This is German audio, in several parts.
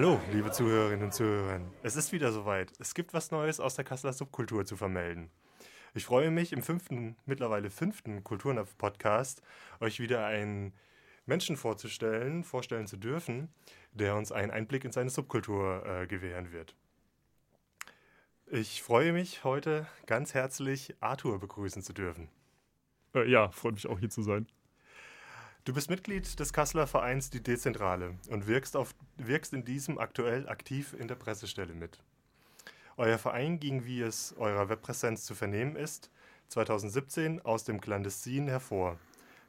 Hallo, liebe Zuhörerinnen und Zuhörer. Es ist wieder soweit. Es gibt was Neues aus der Kasseler Subkultur zu vermelden. Ich freue mich, im fünften, mittlerweile fünften Kulturnapf-Podcast euch wieder einen Menschen vorzustellen, vorstellen zu dürfen, der uns einen Einblick in seine Subkultur äh, gewähren wird. Ich freue mich, heute ganz herzlich Arthur begrüßen zu dürfen. Äh, ja, freut mich auch hier zu sein. Du bist Mitglied des Kasseler Vereins Die Dezentrale und wirkst, auf, wirkst in diesem aktuell aktiv in der Pressestelle mit. Euer Verein ging, wie es eurer Webpräsenz zu vernehmen ist, 2017 aus dem Clandestin hervor.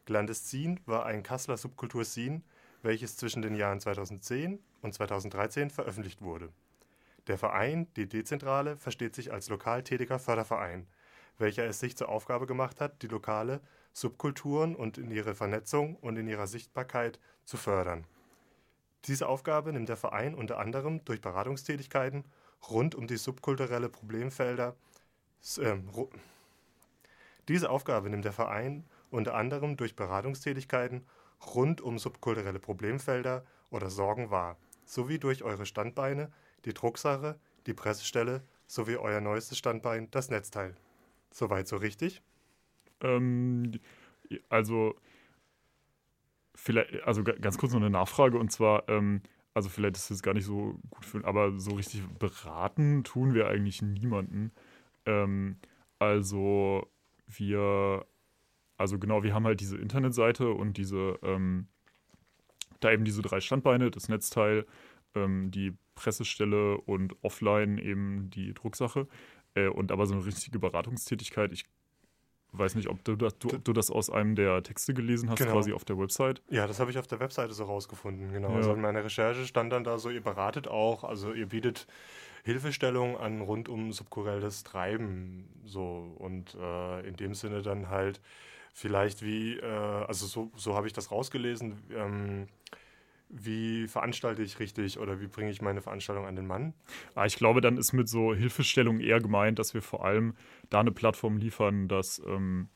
Clandestin war ein Kasseler Subkultur-Scene, welches zwischen den Jahren 2010 und 2013 veröffentlicht wurde. Der Verein, die Dezentrale, versteht sich als lokal tätiger Förderverein, welcher es sich zur Aufgabe gemacht hat, die lokale Subkulturen und in ihrer Vernetzung und in ihrer Sichtbarkeit zu fördern. Diese Aufgabe nimmt der Verein unter anderem durch Beratungstätigkeiten rund um die subkulturelle Problemfelder. Äh, diese Aufgabe nimmt der Verein unter anderem durch Beratungstätigkeiten rund um subkulturelle Problemfelder oder Sorgen wahr, sowie durch eure Standbeine, die Drucksache, die Pressestelle sowie euer neuestes Standbein, das Netzteil. Soweit so richtig? Ähm, also, vielleicht, also ganz kurz noch eine Nachfrage und zwar, ähm, also vielleicht ist es gar nicht so gut für, aber so richtig beraten tun wir eigentlich niemanden. Ähm, also wir, also genau, wir haben halt diese Internetseite und diese, ähm, da eben diese drei Standbeine, das Netzteil, ähm, die Pressestelle und offline eben die Drucksache. Äh, und aber so eine richtige Beratungstätigkeit, ich weiß nicht, ob du das, du, ob du das aus einem der Texte gelesen hast, genau. quasi auf der Website. Ja, das habe ich auf der Webseite so rausgefunden, genau. Ja. Also in meiner Recherche stand dann da so, ihr beratet auch, also ihr bietet Hilfestellung an rund um subkulturelles Treiben, so und äh, in dem Sinne dann halt vielleicht wie, äh, also so, so habe ich das rausgelesen, ähm, wie veranstalte ich richtig oder wie bringe ich meine Veranstaltung an den Mann? Ah, ich glaube, dann ist mit so Hilfestellung eher gemeint, dass wir vor allem da eine Plattform liefern, dass ähm,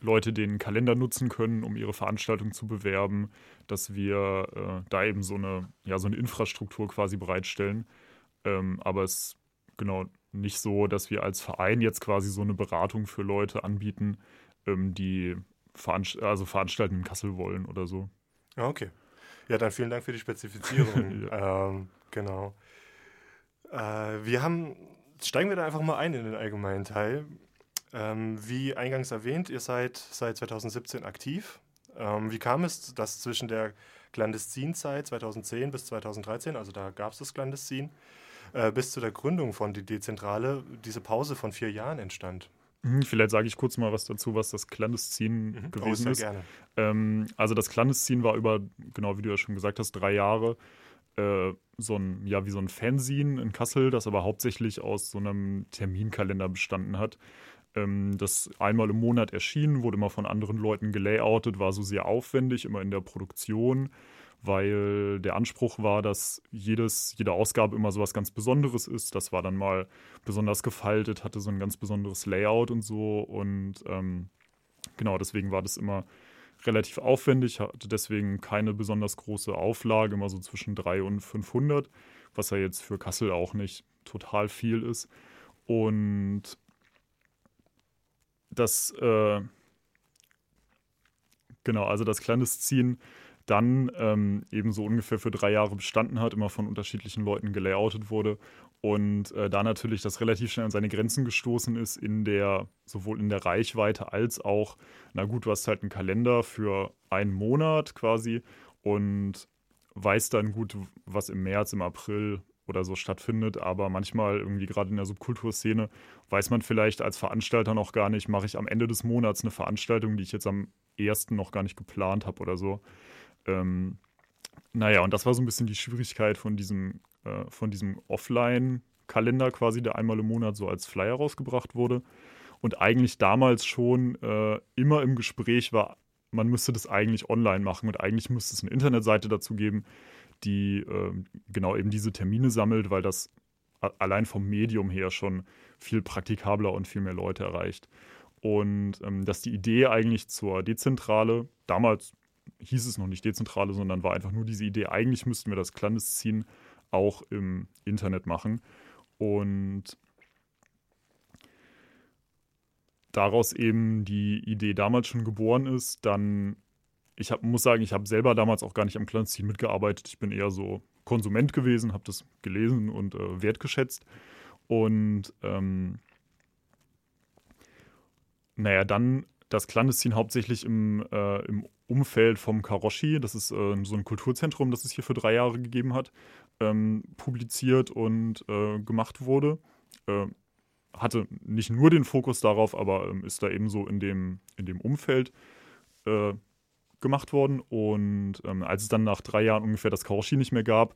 Leute den Kalender nutzen können, um ihre Veranstaltung zu bewerben, dass wir äh, da eben so eine, ja, so eine Infrastruktur quasi bereitstellen. Ähm, aber es ist genau nicht so, dass wir als Verein jetzt quasi so eine Beratung für Leute anbieten, ähm, die veranst also veranstalten in Kassel wollen oder so. Ja, okay. Ja, dann vielen Dank für die Spezifizierung. ja. ähm, genau. Äh, wir haben, steigen wir da einfach mal ein in den allgemeinen Teil. Ähm, wie eingangs erwähnt, ihr seid seit 2017 aktiv. Ähm, wie kam es, dass zwischen der Clandestinzeit 2010 bis 2013, also da gab es das Clandestin, äh, bis zu der Gründung von die Dezentrale diese Pause von vier Jahren entstand? Mhm, vielleicht sage ich kurz mal was dazu, was das Clandestin mhm. gewesen oh, ist. Gerne. Ähm, also das Clandestin war über, genau wie du ja schon gesagt hast, drei Jahre äh, so ein, ja, wie so ein Fanzine in Kassel, das aber hauptsächlich aus so einem Terminkalender bestanden hat. Ähm, das einmal im Monat erschien, wurde immer von anderen Leuten gelayoutet, war so sehr aufwendig, immer in der Produktion weil der Anspruch war, dass jedes, jede Ausgabe immer so was ganz Besonderes ist. Das war dann mal besonders gefaltet, hatte so ein ganz besonderes Layout und so. Und ähm, genau, deswegen war das immer relativ aufwendig, hatte deswegen keine besonders große Auflage, immer so zwischen 300 und 500, was ja jetzt für Kassel auch nicht total viel ist. Und das, äh, genau, also das Clandestin dann ähm, eben so ungefähr für drei Jahre bestanden hat, immer von unterschiedlichen Leuten gelayoutet wurde und äh, da natürlich das relativ schnell an seine Grenzen gestoßen ist in der sowohl in der Reichweite als auch na gut du hast halt einen Kalender für einen Monat quasi und weißt dann gut was im März im April oder so stattfindet, aber manchmal irgendwie gerade in der Subkulturszene weiß man vielleicht als Veranstalter noch gar nicht, mache ich am Ende des Monats eine Veranstaltung, die ich jetzt am ersten noch gar nicht geplant habe oder so. Ähm, naja, und das war so ein bisschen die Schwierigkeit von diesem, äh, von diesem Offline-Kalender quasi, der einmal im Monat so als Flyer rausgebracht wurde. Und eigentlich damals schon äh, immer im Gespräch war, man müsste das eigentlich online machen und eigentlich müsste es eine Internetseite dazu geben, die äh, genau eben diese Termine sammelt, weil das allein vom Medium her schon viel praktikabler und viel mehr Leute erreicht. Und ähm, dass die Idee eigentlich zur Dezentrale damals hieß es noch nicht Dezentrale, sondern war einfach nur diese Idee, eigentlich müssten wir das Clandestin auch im Internet machen. Und daraus eben die Idee damals schon geboren ist, dann, ich hab, muss sagen, ich habe selber damals auch gar nicht am Clandestin mitgearbeitet. Ich bin eher so Konsument gewesen, habe das gelesen und äh, wertgeschätzt. Und ähm, naja, dann das Clandestin hauptsächlich im, äh, im Umfeld vom Karoshi, das ist äh, so ein Kulturzentrum, das es hier für drei Jahre gegeben hat, ähm, publiziert und äh, gemacht wurde. Äh, hatte nicht nur den Fokus darauf, aber ähm, ist da eben so in dem, in dem Umfeld äh, gemacht worden. Und ähm, als es dann nach drei Jahren ungefähr das Karoshi nicht mehr gab,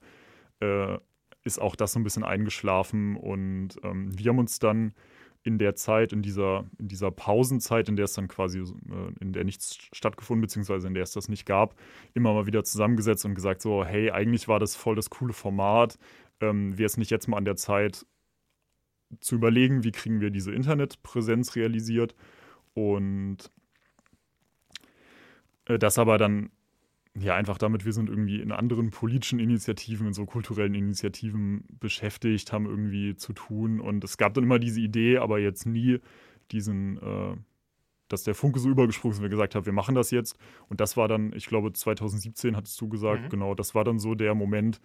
äh, ist auch das so ein bisschen eingeschlafen. Und ähm, wir haben uns dann in der Zeit, in dieser, in dieser Pausenzeit, in der es dann quasi, äh, in der nichts stattgefunden, beziehungsweise in der es das nicht gab, immer mal wieder zusammengesetzt und gesagt, so, hey, eigentlich war das voll das coole Format. Ähm, Wäre es nicht jetzt mal an der Zeit zu überlegen, wie kriegen wir diese Internetpräsenz realisiert und äh, das aber dann ja, einfach damit, wir sind irgendwie in anderen politischen Initiativen, in so kulturellen Initiativen beschäftigt, haben irgendwie zu tun. Und es gab dann immer diese Idee, aber jetzt nie diesen, äh, dass der Funke so übergesprungen ist, und wir gesagt haben, wir machen das jetzt. Und das war dann, ich glaube, 2017 hattest du gesagt, mhm. genau, das war dann so der Moment,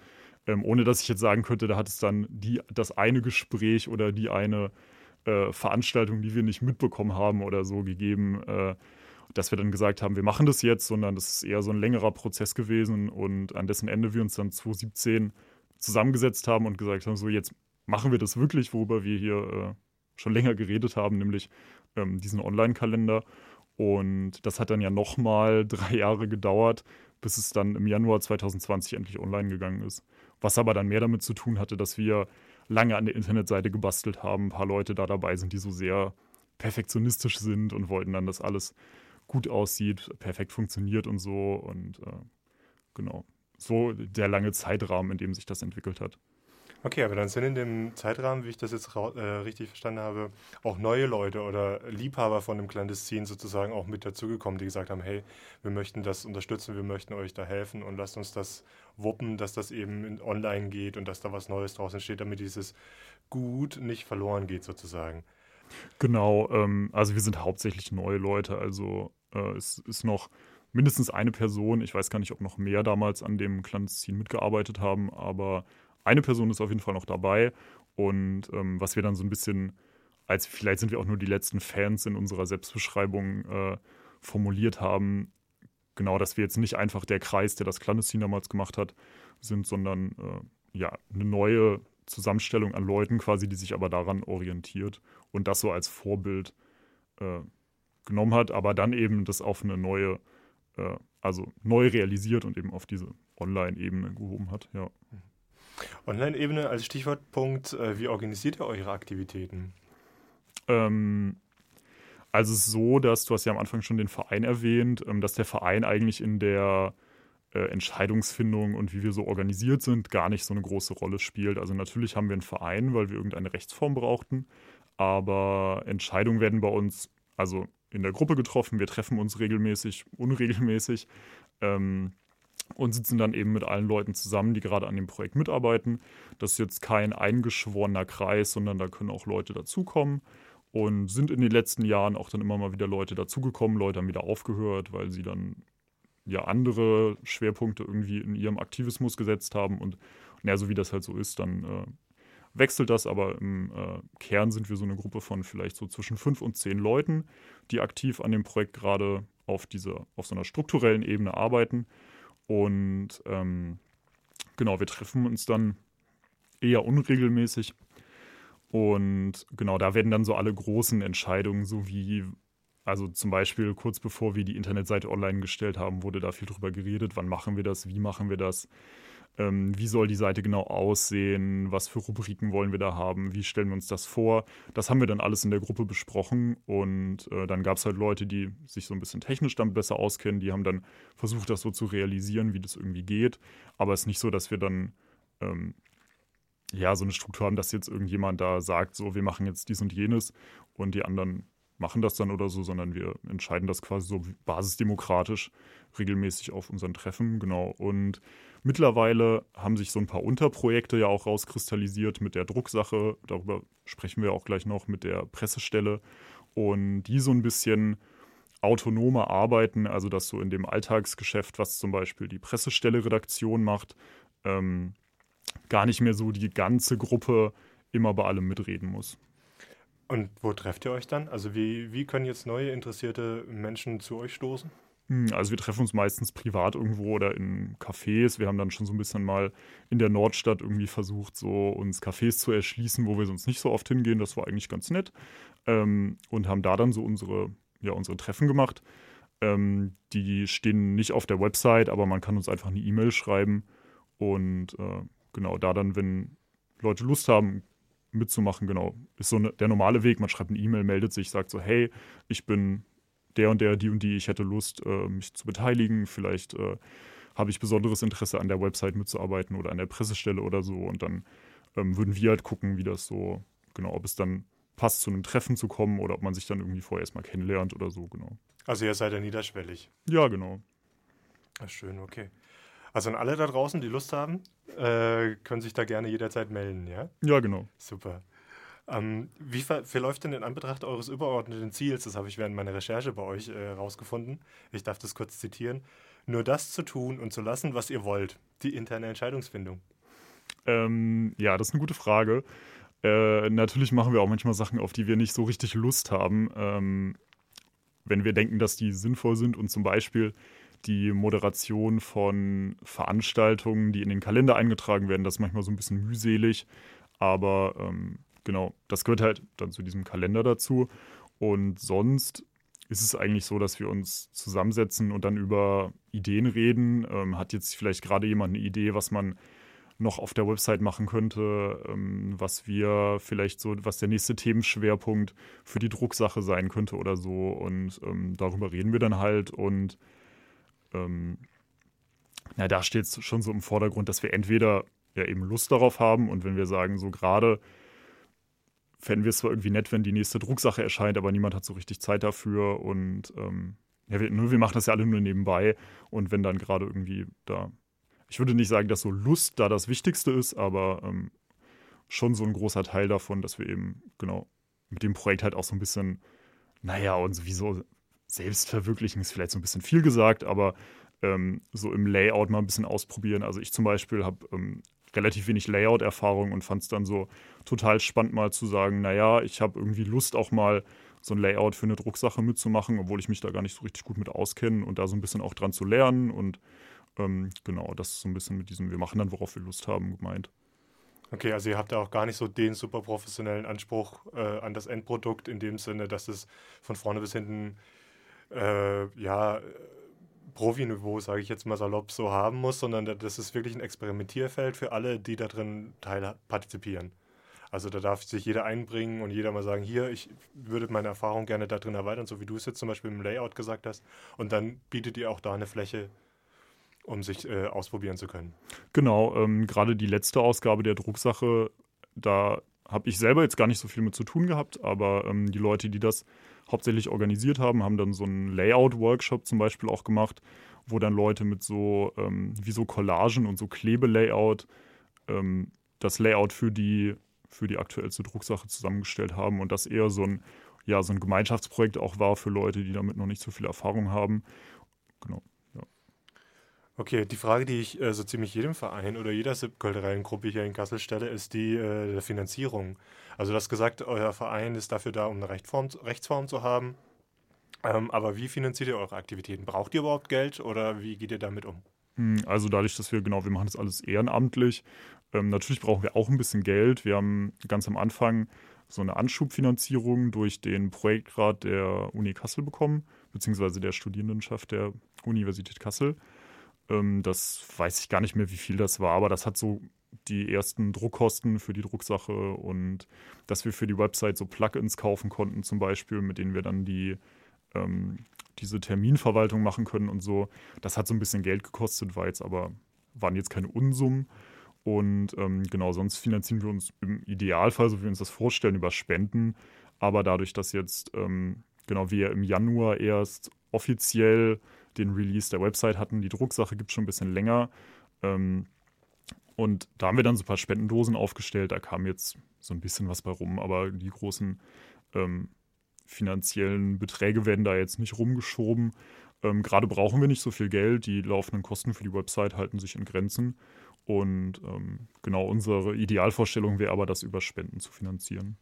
ähm, ohne dass ich jetzt sagen könnte, da hat es dann die, das eine Gespräch oder die eine äh, Veranstaltung, die wir nicht mitbekommen haben oder so gegeben, äh, dass wir dann gesagt haben, wir machen das jetzt, sondern das ist eher so ein längerer Prozess gewesen und an dessen Ende wir uns dann 2017 zusammengesetzt haben und gesagt haben, so jetzt machen wir das wirklich, worüber wir hier äh, schon länger geredet haben, nämlich ähm, diesen Online-Kalender. Und das hat dann ja nochmal drei Jahre gedauert, bis es dann im Januar 2020 endlich online gegangen ist. Was aber dann mehr damit zu tun hatte, dass wir lange an der Internetseite gebastelt haben, ein paar Leute da dabei sind, die so sehr perfektionistisch sind und wollten dann das alles gut aussieht, perfekt funktioniert und so. Und äh, genau, so der lange Zeitrahmen, in dem sich das entwickelt hat. Okay, aber dann sind in dem Zeitrahmen, wie ich das jetzt äh, richtig verstanden habe, auch neue Leute oder Liebhaber von dem Clandestin sozusagen auch mit dazugekommen, die gesagt haben, hey, wir möchten das unterstützen, wir möchten euch da helfen und lasst uns das wuppen, dass das eben online geht und dass da was Neues draus entsteht, damit dieses Gut nicht verloren geht sozusagen. Genau, ähm, also wir sind hauptsächlich neue Leute, also äh, es ist noch mindestens eine Person, ich weiß gar nicht, ob noch mehr damals an dem Clandestin mitgearbeitet haben, aber eine Person ist auf jeden Fall noch dabei. Und ähm, was wir dann so ein bisschen, als vielleicht sind wir auch nur die letzten Fans in unserer Selbstbeschreibung äh, formuliert haben, genau, dass wir jetzt nicht einfach der Kreis, der das Clandestin damals gemacht hat, sind, sondern äh, ja, eine neue Zusammenstellung an Leuten quasi, die sich aber daran orientiert und das so als Vorbild äh, genommen hat, aber dann eben das auf eine neue, äh, also neu realisiert und eben auf diese Online-Ebene gehoben hat, ja. Online-Ebene als Stichwortpunkt, äh, wie organisiert ihr eure Aktivitäten? Ähm, also es ist so, dass du hast ja am Anfang schon den Verein erwähnt, ähm, dass der Verein eigentlich in der äh, Entscheidungsfindung und wie wir so organisiert sind, gar nicht so eine große Rolle spielt. Also natürlich haben wir einen Verein, weil wir irgendeine Rechtsform brauchten, aber Entscheidungen werden bei uns, also in der Gruppe getroffen, wir treffen uns regelmäßig, unregelmäßig ähm, und sitzen dann eben mit allen Leuten zusammen, die gerade an dem Projekt mitarbeiten. Das ist jetzt kein eingeschworener Kreis, sondern da können auch Leute dazukommen und sind in den letzten Jahren auch dann immer mal wieder Leute dazugekommen, Leute haben wieder aufgehört, weil sie dann ja andere Schwerpunkte irgendwie in ihrem Aktivismus gesetzt haben und naja, so wie das halt so ist, dann äh, wechselt das, aber im äh, Kern sind wir so eine Gruppe von vielleicht so zwischen fünf und zehn Leuten, die aktiv an dem Projekt gerade auf dieser, auf so einer strukturellen Ebene arbeiten. Und ähm, genau, wir treffen uns dann eher unregelmäßig. Und genau, da werden dann so alle großen Entscheidungen, so wie, also zum Beispiel kurz bevor wir die Internetseite online gestellt haben, wurde da viel drüber geredet, wann machen wir das, wie machen wir das, ähm, wie soll die Seite genau aussehen, was für Rubriken wollen wir da haben, wie stellen wir uns das vor. Das haben wir dann alles in der Gruppe besprochen. Und äh, dann gab es halt Leute, die sich so ein bisschen technisch damit besser auskennen, die haben dann versucht, das so zu realisieren, wie das irgendwie geht. Aber es ist nicht so, dass wir dann ähm, ja so eine Struktur haben, dass jetzt irgendjemand da sagt, so wir machen jetzt dies und jenes und die anderen machen das dann oder so, sondern wir entscheiden das quasi so basisdemokratisch regelmäßig auf unseren Treffen, genau. Und mittlerweile haben sich so ein paar Unterprojekte ja auch rauskristallisiert mit der Drucksache. Darüber sprechen wir auch gleich noch mit der Pressestelle. Und die so ein bisschen autonomer arbeiten, also dass so in dem Alltagsgeschäft, was zum Beispiel die Pressestelle Redaktion macht, ähm, gar nicht mehr so die ganze Gruppe immer bei allem mitreden muss. Und wo trefft ihr euch dann? Also wie, wie können jetzt neue interessierte Menschen zu euch stoßen? Hm, also wir treffen uns meistens privat irgendwo oder in Cafés. Wir haben dann schon so ein bisschen mal in der Nordstadt irgendwie versucht, so uns Cafés zu erschließen, wo wir sonst nicht so oft hingehen. Das war eigentlich ganz nett. Ähm, und haben da dann so unsere, ja, unsere Treffen gemacht. Ähm, die stehen nicht auf der Website, aber man kann uns einfach eine E-Mail schreiben. Und äh, genau da dann, wenn Leute Lust haben, mitzumachen, genau. Ist so ne, der normale Weg. Man schreibt eine E-Mail, meldet sich, sagt so, hey, ich bin der und der, die und die, ich hätte Lust, äh, mich zu beteiligen. Vielleicht äh, habe ich besonderes Interesse an der Website mitzuarbeiten oder an der Pressestelle oder so. Und dann ähm, würden wir halt gucken, wie das so, genau, ob es dann passt, zu einem Treffen zu kommen oder ob man sich dann irgendwie vorher erstmal kennenlernt oder so, genau. Also ihr seid ja niederschwellig. Ja, genau. Ach, schön, okay. Also an alle da draußen, die Lust haben, äh, können sich da gerne jederzeit melden, ja? Ja, genau. Super. Ähm, wie ver verläuft denn in Anbetracht eures übergeordneten Ziels, das habe ich während meiner Recherche bei euch herausgefunden, äh, ich darf das kurz zitieren, nur das zu tun und zu lassen, was ihr wollt, die interne Entscheidungsfindung? Ähm, ja, das ist eine gute Frage. Äh, natürlich machen wir auch manchmal Sachen, auf die wir nicht so richtig Lust haben, ähm, wenn wir denken, dass die sinnvoll sind und zum Beispiel die Moderation von Veranstaltungen, die in den Kalender eingetragen werden. Das ist manchmal so ein bisschen mühselig, aber ähm, genau, das gehört halt dann zu diesem Kalender dazu. Und sonst ist es eigentlich so, dass wir uns zusammensetzen und dann über Ideen reden. Ähm, hat jetzt vielleicht gerade jemand eine Idee, was man noch auf der Website machen könnte, ähm, was wir vielleicht so, was der nächste Themenschwerpunkt für die Drucksache sein könnte oder so. Und ähm, darüber reden wir dann halt und ähm, na, da steht es schon so im Vordergrund, dass wir entweder ja eben Lust darauf haben und wenn wir sagen, so gerade fänden wir es zwar irgendwie nett, wenn die nächste Drucksache erscheint, aber niemand hat so richtig Zeit dafür und ähm, ja, wir, wir machen das ja alle nur nebenbei und wenn dann gerade irgendwie da, ich würde nicht sagen, dass so Lust da das Wichtigste ist, aber ähm, schon so ein großer Teil davon, dass wir eben genau mit dem Projekt halt auch so ein bisschen, naja, und sowieso verwirklichen ist vielleicht so ein bisschen viel gesagt, aber ähm, so im Layout mal ein bisschen ausprobieren. Also ich zum Beispiel habe ähm, relativ wenig Layout-Erfahrung und fand es dann so total spannend mal zu sagen, naja, ich habe irgendwie Lust auch mal so ein Layout für eine Drucksache mitzumachen, obwohl ich mich da gar nicht so richtig gut mit auskenne und da so ein bisschen auch dran zu lernen und ähm, genau, das ist so ein bisschen mit diesem, wir machen dann, worauf wir Lust haben, gemeint. Okay, also ihr habt ja auch gar nicht so den super professionellen Anspruch äh, an das Endprodukt in dem Sinne, dass es von vorne bis hinten äh, ja, Profiniveau, sage ich jetzt mal salopp, so haben muss, sondern das ist wirklich ein Experimentierfeld für alle, die da drin teil partizipieren. Also da darf sich jeder einbringen und jeder mal sagen, hier, ich würde meine Erfahrung gerne da drin erweitern, so wie du es jetzt zum Beispiel im Layout gesagt hast. Und dann bietet ihr auch da eine Fläche, um sich äh, ausprobieren zu können. Genau, ähm, gerade die letzte Ausgabe der Drucksache, da habe ich selber jetzt gar nicht so viel mit zu tun gehabt, aber ähm, die Leute, die das hauptsächlich organisiert haben, haben dann so einen Layout-Workshop zum Beispiel auch gemacht, wo dann Leute mit so ähm, wie so Collagen und so Klebelayout ähm, das Layout für die für die aktuellste Drucksache zusammengestellt haben und das eher so ein ja so ein Gemeinschaftsprojekt auch war für Leute, die damit noch nicht so viel Erfahrung haben. Genau. Okay, die Frage, die ich äh, so ziemlich jedem Verein oder jeder kulturellen Gruppe hier in Kassel stelle, ist die äh, der Finanzierung. Also du hast gesagt, euer Verein ist dafür da, um eine Rechtsform, Rechtsform zu haben. Ähm, aber wie finanziert ihr eure Aktivitäten? Braucht ihr überhaupt Geld oder wie geht ihr damit um? Hm, also dadurch, dass wir, genau, wir machen das alles ehrenamtlich. Ähm, natürlich brauchen wir auch ein bisschen Geld. Wir haben ganz am Anfang so eine Anschubfinanzierung durch den Projektrat der Uni Kassel bekommen, beziehungsweise der Studierendenschaft der Universität Kassel. Ähm, das weiß ich gar nicht mehr, wie viel das war, aber das hat so die ersten Druckkosten für die Drucksache und dass wir für die Website so Plugins kaufen konnten, zum Beispiel, mit denen wir dann die ähm, diese Terminverwaltung machen können und so. Das hat so ein bisschen Geld gekostet, war jetzt aber, waren jetzt keine Unsummen. Und ähm, genau, sonst finanzieren wir uns im Idealfall, so wie wir uns das vorstellen, über Spenden. Aber dadurch, dass jetzt, ähm, genau, wir im Januar erst offiziell den Release der Website hatten, die Drucksache gibt es schon ein bisschen länger. Ähm, und da haben wir dann so ein paar Spendendosen aufgestellt. Da kam jetzt so ein bisschen was bei rum, aber die großen ähm, finanziellen Beträge werden da jetzt nicht rumgeschoben. Ähm, Gerade brauchen wir nicht so viel Geld. Die laufenden Kosten für die Website halten sich in Grenzen. Und ähm, genau unsere Idealvorstellung wäre aber, das über Spenden zu finanzieren.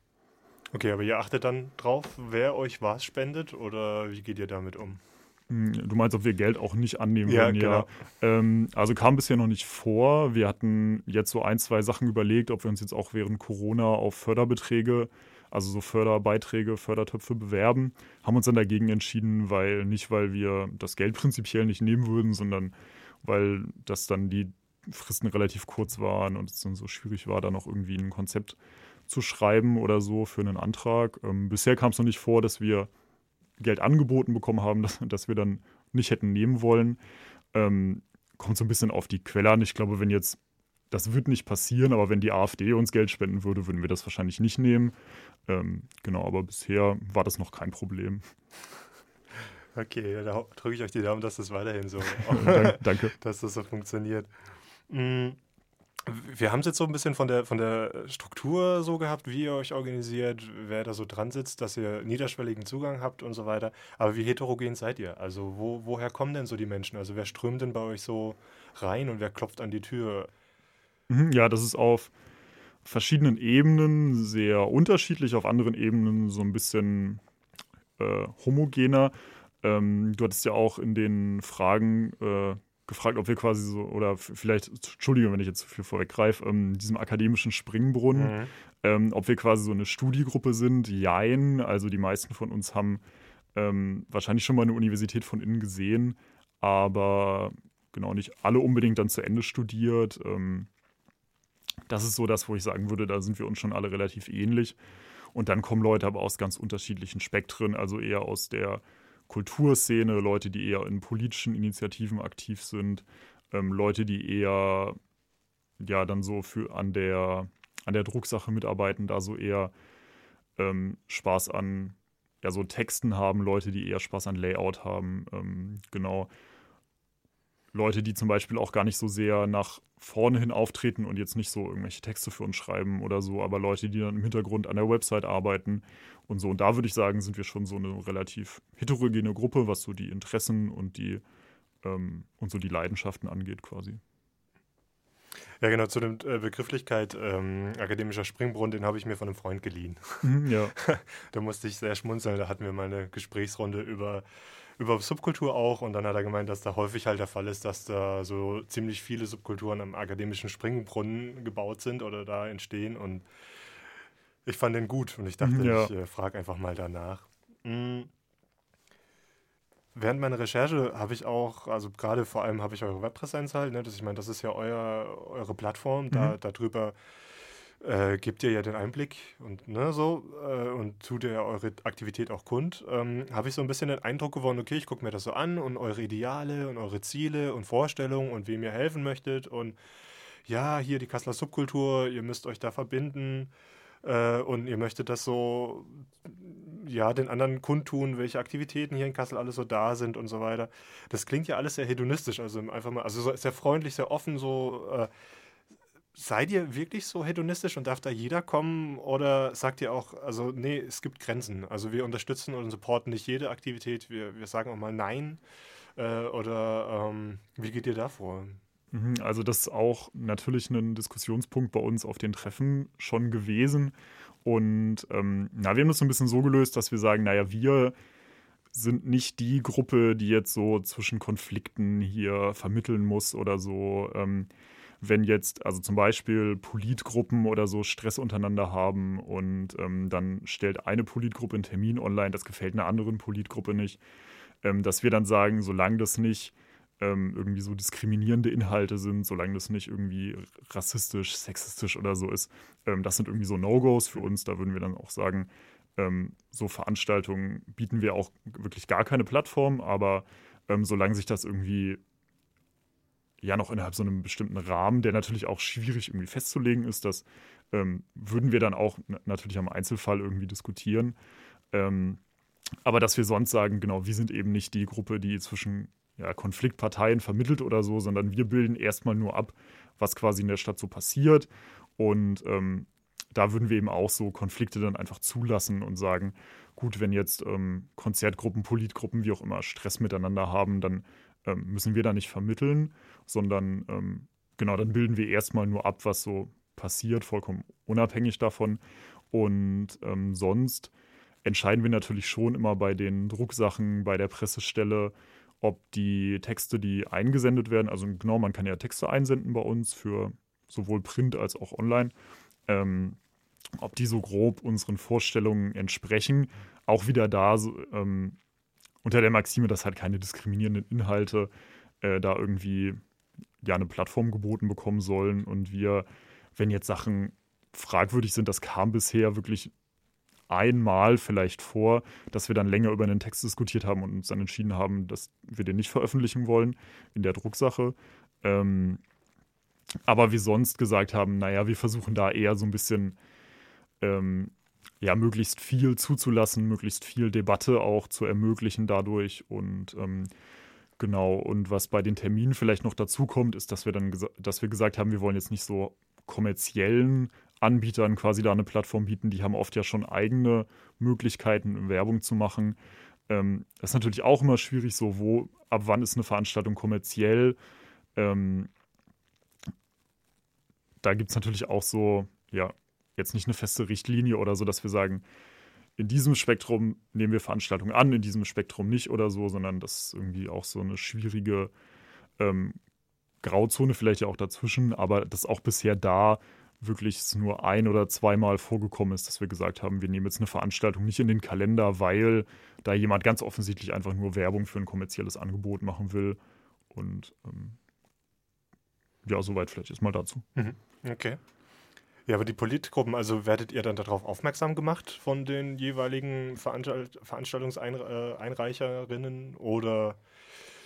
Okay, aber ihr achtet dann drauf, wer euch was spendet oder wie geht ihr damit um? Hm, du meinst, ob wir Geld auch nicht annehmen ja, würden? Genau. Ja, ähm, also kam bisher noch nicht vor. Wir hatten jetzt so ein, zwei Sachen überlegt, ob wir uns jetzt auch während Corona auf Förderbeträge, also so Förderbeiträge, Fördertöpfe bewerben. Haben uns dann dagegen entschieden, weil nicht, weil wir das Geld prinzipiell nicht nehmen würden, sondern weil das dann die Fristen relativ kurz waren und es dann so schwierig war, da noch irgendwie ein Konzept zu schreiben oder so für einen Antrag. Ähm, bisher kam es noch nicht vor, dass wir Geld angeboten bekommen haben, das, das wir dann nicht hätten nehmen wollen. Ähm, kommt so ein bisschen auf die Quelle an. Ich glaube, wenn jetzt, das wird nicht passieren, aber wenn die AfD uns Geld spenden würde, würden wir das wahrscheinlich nicht nehmen. Ähm, genau, aber bisher war das noch kein Problem. Okay, da drücke ich euch die Daumen, dass das weiterhin so, Danke. dass das so funktioniert. Mhm. Wir haben es jetzt so ein bisschen von der, von der Struktur so gehabt, wie ihr euch organisiert, wer da so dran sitzt, dass ihr niederschwelligen Zugang habt und so weiter. Aber wie heterogen seid ihr? Also wo, woher kommen denn so die Menschen? Also wer strömt denn bei euch so rein und wer klopft an die Tür? Mhm, ja, das ist auf verschiedenen Ebenen sehr unterschiedlich, auf anderen Ebenen so ein bisschen äh, homogener. Ähm, du hattest ja auch in den Fragen äh, gefragt, ob wir quasi so, oder vielleicht, Entschuldigung, wenn ich jetzt zu viel vorweggreife, ähm, diesem akademischen Springbrunnen, mhm. ähm, ob wir quasi so eine Studiegruppe sind. Jein, also die meisten von uns haben ähm, wahrscheinlich schon mal eine Universität von innen gesehen, aber genau nicht alle unbedingt dann zu Ende studiert. Ähm, das ist so das, wo ich sagen würde, da sind wir uns schon alle relativ ähnlich. Und dann kommen Leute aber aus ganz unterschiedlichen Spektren, also eher aus der Kulturszene, Leute, die eher in politischen Initiativen aktiv sind, ähm, Leute, die eher ja dann so für an der an der Drucksache mitarbeiten, da so eher ähm, Spaß an ja so Texten haben, Leute, die eher Spaß an Layout haben, ähm, genau. Leute, die zum Beispiel auch gar nicht so sehr nach vorne hin auftreten und jetzt nicht so irgendwelche Texte für uns schreiben oder so, aber Leute, die dann im Hintergrund an der Website arbeiten und so. Und da würde ich sagen, sind wir schon so eine relativ heterogene Gruppe, was so die Interessen und die ähm, und so die Leidenschaften angeht, quasi. Ja, genau, zu der äh, Begrifflichkeit ähm, akademischer Springbrunnen, den habe ich mir von einem Freund geliehen. Mhm, ja. da musste ich sehr schmunzeln. Da hatten wir mal eine Gesprächsrunde über über Subkultur auch und dann hat er gemeint, dass da häufig halt der Fall ist, dass da so ziemlich viele Subkulturen am akademischen Springbrunnen gebaut sind oder da entstehen und ich fand den gut und ich dachte, ja. ich äh, frage einfach mal danach. Mhm. Während meiner Recherche habe ich auch, also gerade vor allem habe ich eure Webpräsenz halt, ne, das, ich meine, das ist ja euer, eure Plattform, da, mhm. darüber äh, gebt ihr ja den Einblick und ne, so äh, und tut ihr eure Aktivität auch kund, ähm, habe ich so ein bisschen den Eindruck gewonnen, okay, ich gucke mir das so an und eure Ideale und eure Ziele und Vorstellungen und wem ihr helfen möchtet und ja, hier die Kasseler Subkultur, ihr müsst euch da verbinden äh, und ihr möchtet das so ja, den anderen kundtun, welche Aktivitäten hier in Kassel alles so da sind und so weiter. Das klingt ja alles sehr hedonistisch, also einfach mal, also sehr freundlich, sehr offen, so äh, seid ihr wirklich so hedonistisch und darf da jeder kommen oder sagt ihr auch, also nee, es gibt Grenzen. Also wir unterstützen und supporten nicht jede Aktivität, wir, wir sagen auch mal Nein äh, oder ähm, wie geht ihr da vor? Mhm, also das ist auch natürlich ein Diskussionspunkt bei uns auf den Treffen schon gewesen und ähm, na, wir haben das so ein bisschen so gelöst, dass wir sagen, naja, wir sind nicht die Gruppe, die jetzt so zwischen Konflikten hier vermitteln muss oder so. Ähm, wenn jetzt, also zum Beispiel Politgruppen oder so Stress untereinander haben und ähm, dann stellt eine Politgruppe einen Termin online, das gefällt einer anderen Politgruppe nicht, ähm, dass wir dann sagen, solange das nicht ähm, irgendwie so diskriminierende Inhalte sind, solange das nicht irgendwie rassistisch, sexistisch oder so ist, ähm, das sind irgendwie so No-Gos für uns, da würden wir dann auch sagen, ähm, so Veranstaltungen bieten wir auch wirklich gar keine Plattform, aber ähm, solange sich das irgendwie ja noch innerhalb so einem bestimmten Rahmen, der natürlich auch schwierig irgendwie festzulegen ist. Das ähm, würden wir dann auch natürlich am Einzelfall irgendwie diskutieren. Ähm, aber dass wir sonst sagen, genau, wir sind eben nicht die Gruppe, die zwischen ja, Konfliktparteien vermittelt oder so, sondern wir bilden erstmal nur ab, was quasi in der Stadt so passiert. Und ähm, da würden wir eben auch so Konflikte dann einfach zulassen und sagen, gut, wenn jetzt ähm, Konzertgruppen, Politgruppen, wie auch immer, Stress miteinander haben, dann ähm, müssen wir da nicht vermitteln, sondern ähm, genau, dann bilden wir erstmal nur ab, was so passiert, vollkommen unabhängig davon. Und ähm, sonst entscheiden wir natürlich schon immer bei den Drucksachen, bei der Pressestelle, ob die Texte, die eingesendet werden, also genau, man kann ja Texte einsenden bei uns für sowohl Print als auch online, ähm, ob die so grob unseren Vorstellungen entsprechen. Auch wieder da ähm, unter der Maxime, dass halt keine diskriminierenden Inhalte äh, da irgendwie ja eine Plattform geboten bekommen sollen und wir, wenn jetzt Sachen fragwürdig sind, das kam bisher wirklich einmal vielleicht vor, dass wir dann länger über einen Text diskutiert haben und uns dann entschieden haben, dass wir den nicht veröffentlichen wollen in der Drucksache. Ähm, aber wir sonst gesagt haben, naja, wir versuchen da eher so ein bisschen ähm, ja, möglichst viel zuzulassen, möglichst viel Debatte auch zu ermöglichen dadurch und ähm, genau, und was bei den Terminen vielleicht noch dazu kommt, ist, dass wir dann dass wir gesagt haben, wir wollen jetzt nicht so kommerziellen Anbietern quasi da eine Plattform bieten, die haben oft ja schon eigene Möglichkeiten, Werbung zu machen. Ähm, das ist natürlich auch immer schwierig, so wo, ab wann ist eine Veranstaltung kommerziell. Ähm, da gibt es natürlich auch so, ja, jetzt nicht eine feste Richtlinie oder so, dass wir sagen, in diesem Spektrum nehmen wir Veranstaltungen an, in diesem Spektrum nicht oder so, sondern das ist irgendwie auch so eine schwierige ähm, Grauzone vielleicht ja auch dazwischen, aber das auch bisher da wirklich nur ein oder zweimal vorgekommen ist, dass wir gesagt haben, wir nehmen jetzt eine Veranstaltung nicht in den Kalender, weil da jemand ganz offensichtlich einfach nur Werbung für ein kommerzielles Angebot machen will. Und ähm, ja, soweit vielleicht erstmal dazu. Mhm. Okay. Ja, aber die Politgruppen, also werdet ihr dann darauf aufmerksam gemacht von den jeweiligen Veranstalt Veranstaltungseinreicherinnen oder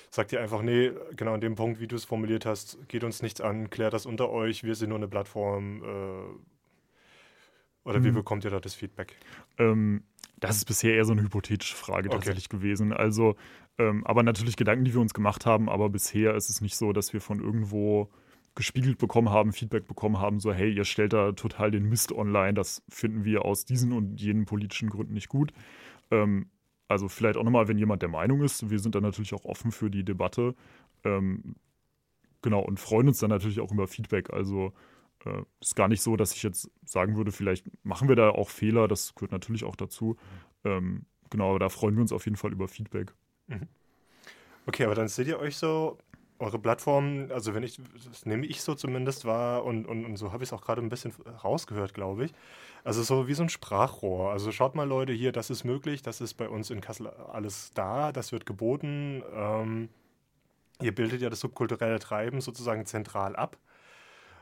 sagt ihr einfach, nee, genau an dem Punkt, wie du es formuliert hast, geht uns nichts an, klärt das unter euch, wir sind nur eine Plattform. Äh, oder wie mhm. bekommt ihr da das Feedback? Ähm, das ist bisher eher so eine hypothetische Frage okay. tatsächlich gewesen. Also, ähm, aber natürlich Gedanken, die wir uns gemacht haben, aber bisher ist es nicht so, dass wir von irgendwo gespiegelt bekommen haben, Feedback bekommen haben, so hey, ihr stellt da total den Mist online, das finden wir aus diesen und jenen politischen Gründen nicht gut. Ähm, also vielleicht auch nochmal, wenn jemand der Meinung ist, wir sind dann natürlich auch offen für die Debatte. Ähm, genau, und freuen uns dann natürlich auch über Feedback. Also äh, ist gar nicht so, dass ich jetzt sagen würde, vielleicht machen wir da auch Fehler, das gehört natürlich auch dazu. Ähm, genau, aber da freuen wir uns auf jeden Fall über Feedback. Mhm. Okay, aber dann seht ihr euch so eure Plattform, also wenn ich, das nehme ich so zumindest wahr und, und, und so habe ich es auch gerade ein bisschen rausgehört, glaube ich. Also so wie so ein Sprachrohr. Also schaut mal Leute hier, das ist möglich, das ist bei uns in Kassel alles da, das wird geboten. Ähm, ihr bildet ja das subkulturelle Treiben sozusagen zentral ab.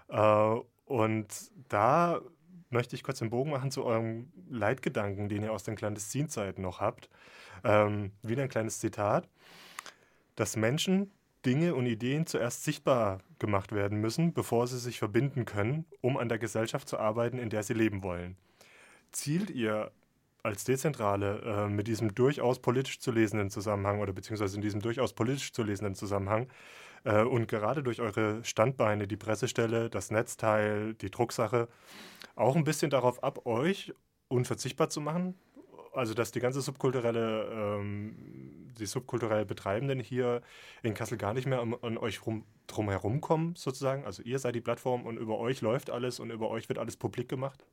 Äh, und da möchte ich kurz den Bogen machen zu eurem Leitgedanken, den ihr aus den Clandestinzeiten noch habt. Ähm, wieder ein kleines Zitat. Dass Menschen Dinge und Ideen zuerst sichtbar gemacht werden müssen, bevor sie sich verbinden können, um an der Gesellschaft zu arbeiten, in der sie leben wollen. Zielt ihr als Dezentrale äh, mit diesem durchaus politisch zu lesenden Zusammenhang oder beziehungsweise in diesem durchaus politisch zu lesenden Zusammenhang äh, und gerade durch eure Standbeine, die Pressestelle, das Netzteil, die Drucksache, auch ein bisschen darauf ab, euch unverzichtbar zu machen, also dass die ganze subkulturelle, ähm, die subkulturell Betreibenden hier in Kassel gar nicht mehr an, an euch rum, drum herum kommen, sozusagen. Also ihr seid die Plattform und über euch läuft alles und über euch wird alles publik gemacht.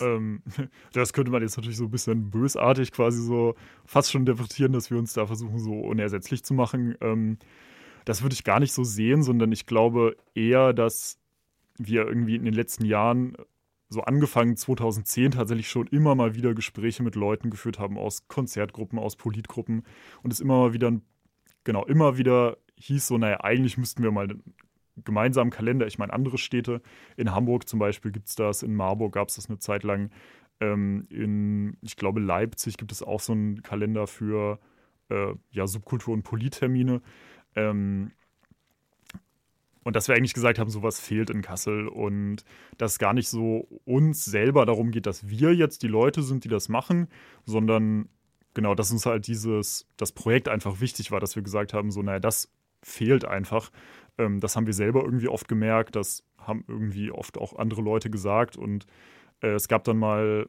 Ähm, das könnte man jetzt natürlich so ein bisschen bösartig quasi so fast schon interpretieren, dass wir uns da versuchen, so unersetzlich zu machen. Ähm, das würde ich gar nicht so sehen, sondern ich glaube eher, dass wir irgendwie in den letzten Jahren so angefangen 2010 tatsächlich schon immer mal wieder Gespräche mit Leuten geführt haben aus Konzertgruppen, aus Politgruppen und es immer mal wieder, genau, immer wieder hieß so, naja, eigentlich müssten wir mal einen gemeinsamen Kalender, ich meine andere Städte, in Hamburg zum Beispiel gibt es das, in Marburg gab es das eine Zeit lang, ähm, in, ich glaube, Leipzig gibt es auch so einen Kalender für äh, ja, Subkultur- und Polittermine. Ähm, und dass wir eigentlich gesagt haben, sowas fehlt in Kassel und dass gar nicht so uns selber darum geht, dass wir jetzt die Leute sind, die das machen, sondern genau, dass uns halt dieses, das Projekt einfach wichtig war, dass wir gesagt haben, so, naja, das fehlt einfach. Ähm, das haben wir selber irgendwie oft gemerkt, das haben irgendwie oft auch andere Leute gesagt und äh, es gab dann mal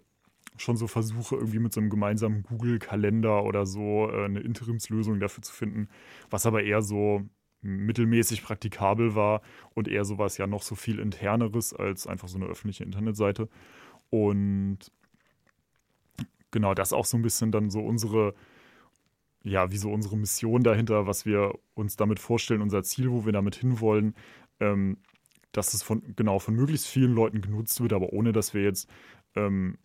schon so Versuche, irgendwie mit so einem gemeinsamen Google-Kalender oder so äh, eine Interimslösung dafür zu finden, was aber eher so mittelmäßig praktikabel war und eher sowas ja noch so viel interneres als einfach so eine öffentliche Internetseite. Und genau, das auch so ein bisschen dann so unsere, ja, wie so unsere Mission dahinter, was wir uns damit vorstellen, unser Ziel, wo wir damit hinwollen, ähm, dass es von, genau, von möglichst vielen Leuten genutzt wird, aber ohne, dass wir jetzt ähm,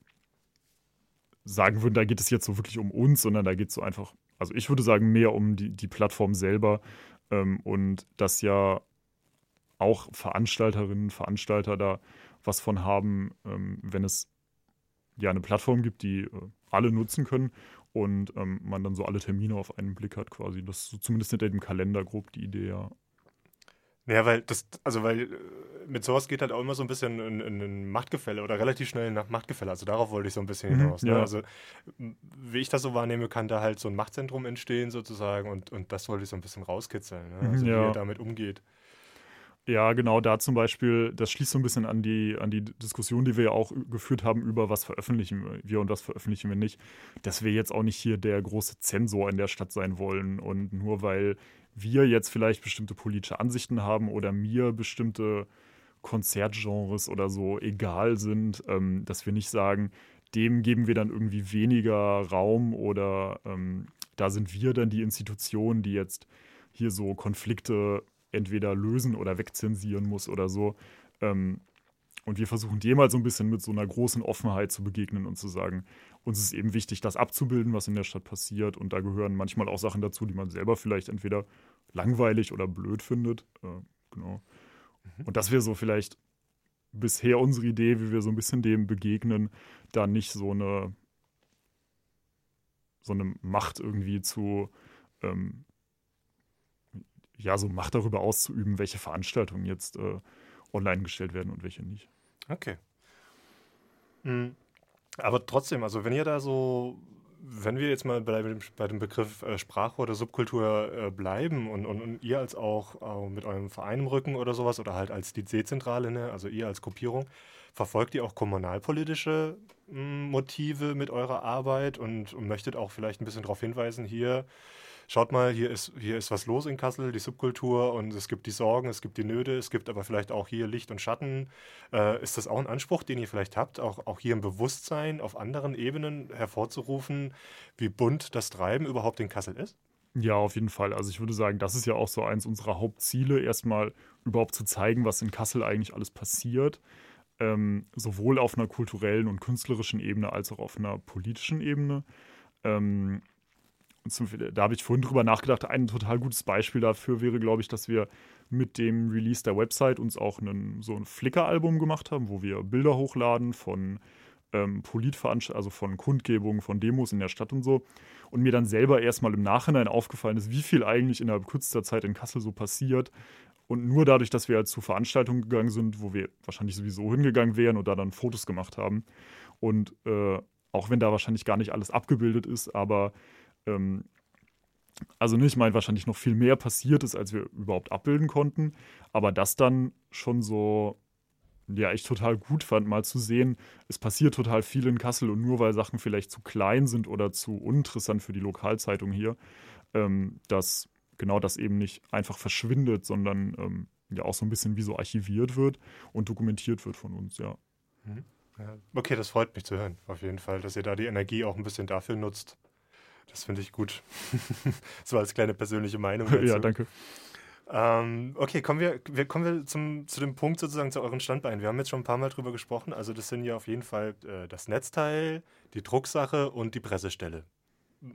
sagen würden, da geht es jetzt so wirklich um uns, sondern da geht es so einfach, also ich würde sagen, mehr um die, die Plattform selber ähm, und dass ja auch Veranstalterinnen, Veranstalter da was von haben, ähm, wenn es ja eine Plattform gibt, die äh, alle nutzen können und ähm, man dann so alle Termine auf einen Blick hat quasi. Das ist so zumindest hinter dem Kalender grob die Idee, ja. Ja, weil das, also weil äh, mit sowas geht halt auch immer so ein bisschen ein, ein Machtgefälle oder relativ schnell nach Machtgefälle. Also darauf wollte ich so ein bisschen mhm, hinaus. Mhm, ne? Also wie ich das so wahrnehme, kann da halt so ein Machtzentrum entstehen sozusagen und, und das wollte ich so ein bisschen rauskitzeln. Ne? Also ja. wie er damit umgeht. Ja, genau, da zum Beispiel, das schließt so ein bisschen an die, an die Diskussion, die wir ja auch geführt haben über was veröffentlichen wir und was veröffentlichen wir nicht, dass wir jetzt auch nicht hier der große Zensor in der Stadt sein wollen und nur weil wir jetzt vielleicht bestimmte politische Ansichten haben oder mir bestimmte Konzertgenres oder so egal sind, ähm, dass wir nicht sagen, dem geben wir dann irgendwie weniger Raum oder ähm, da sind wir dann die Institution, die jetzt hier so Konflikte entweder lösen oder wegzensieren muss oder so. Ähm, und wir versuchen dem halt so ein bisschen mit so einer großen Offenheit zu begegnen und zu sagen, uns ist eben wichtig, das abzubilden, was in der Stadt passiert. Und da gehören manchmal auch Sachen dazu, die man selber vielleicht entweder langweilig oder blöd findet. Äh, genau. Mhm. Und das wäre so vielleicht bisher unsere Idee, wie wir so ein bisschen dem begegnen, da nicht so eine, so eine Macht irgendwie zu, ähm, ja, so Macht darüber auszuüben, welche Veranstaltungen jetzt äh, online gestellt werden und welche nicht. Okay. Mhm. Aber trotzdem, also wenn ihr da so wenn wir jetzt mal bei dem, bei dem Begriff äh, Sprache oder Subkultur äh, bleiben und, und, und, ihr als auch äh, mit eurem Verein im Rücken oder sowas oder halt als die C-Zentrale, ne, also ihr als Gruppierung, verfolgt ihr auch kommunalpolitische hm, Motive mit eurer Arbeit und, und möchtet auch vielleicht ein bisschen darauf hinweisen, hier schaut mal, hier ist, hier ist was los in Kassel, die Subkultur und es gibt die Sorgen, es gibt die Nöte, es gibt aber vielleicht auch hier Licht und Schatten. Äh, ist das auch ein Anspruch, den ihr vielleicht habt, auch, auch hier im Bewusstsein auf anderen Ebenen hervorzurufen, wie bunt das Treiben überhaupt in Kassel ist? Ja, auf jeden Fall. Also ich würde sagen, das ist ja auch so eins unserer Hauptziele, erstmal überhaupt zu zeigen, was in Kassel eigentlich alles passiert. Ähm, sowohl auf einer kulturellen und künstlerischen Ebene als auch auf einer politischen Ebene. Ähm, da habe ich vorhin drüber nachgedacht, ein total gutes Beispiel dafür wäre, glaube ich, dass wir mit dem Release der Website uns auch einen, so ein Flickr-Album gemacht haben, wo wir Bilder hochladen von ähm, Politveranstaltungen, also von Kundgebungen, von Demos in der Stadt und so. Und mir dann selber erstmal im Nachhinein aufgefallen ist, wie viel eigentlich innerhalb kürzester Zeit in Kassel so passiert. Und nur dadurch, dass wir halt zu Veranstaltungen gegangen sind, wo wir wahrscheinlich sowieso hingegangen wären und da dann Fotos gemacht haben. Und äh, auch wenn da wahrscheinlich gar nicht alles abgebildet ist, aber ähm, also nicht, ich meine, wahrscheinlich noch viel mehr passiert ist, als wir überhaupt abbilden konnten. Aber das dann schon so, ja, ich total gut fand, mal zu sehen, es passiert total viel in Kassel und nur weil Sachen vielleicht zu klein sind oder zu uninteressant für die Lokalzeitung hier, ähm, dass genau das eben nicht einfach verschwindet, sondern ähm, ja auch so ein bisschen wie so archiviert wird und dokumentiert wird von uns, ja. Mhm. ja. Okay, das freut mich zu hören, auf jeden Fall, dass ihr da die Energie auch ein bisschen dafür nutzt, das finde ich gut. so als kleine persönliche Meinung. Dazu. Ja, danke. Ähm, okay, kommen wir, wir, kommen wir zum, zu dem Punkt sozusagen zu euren Standbeinen. Wir haben jetzt schon ein paar Mal drüber gesprochen. Also das sind ja auf jeden Fall äh, das Netzteil, die Drucksache und die Pressestelle.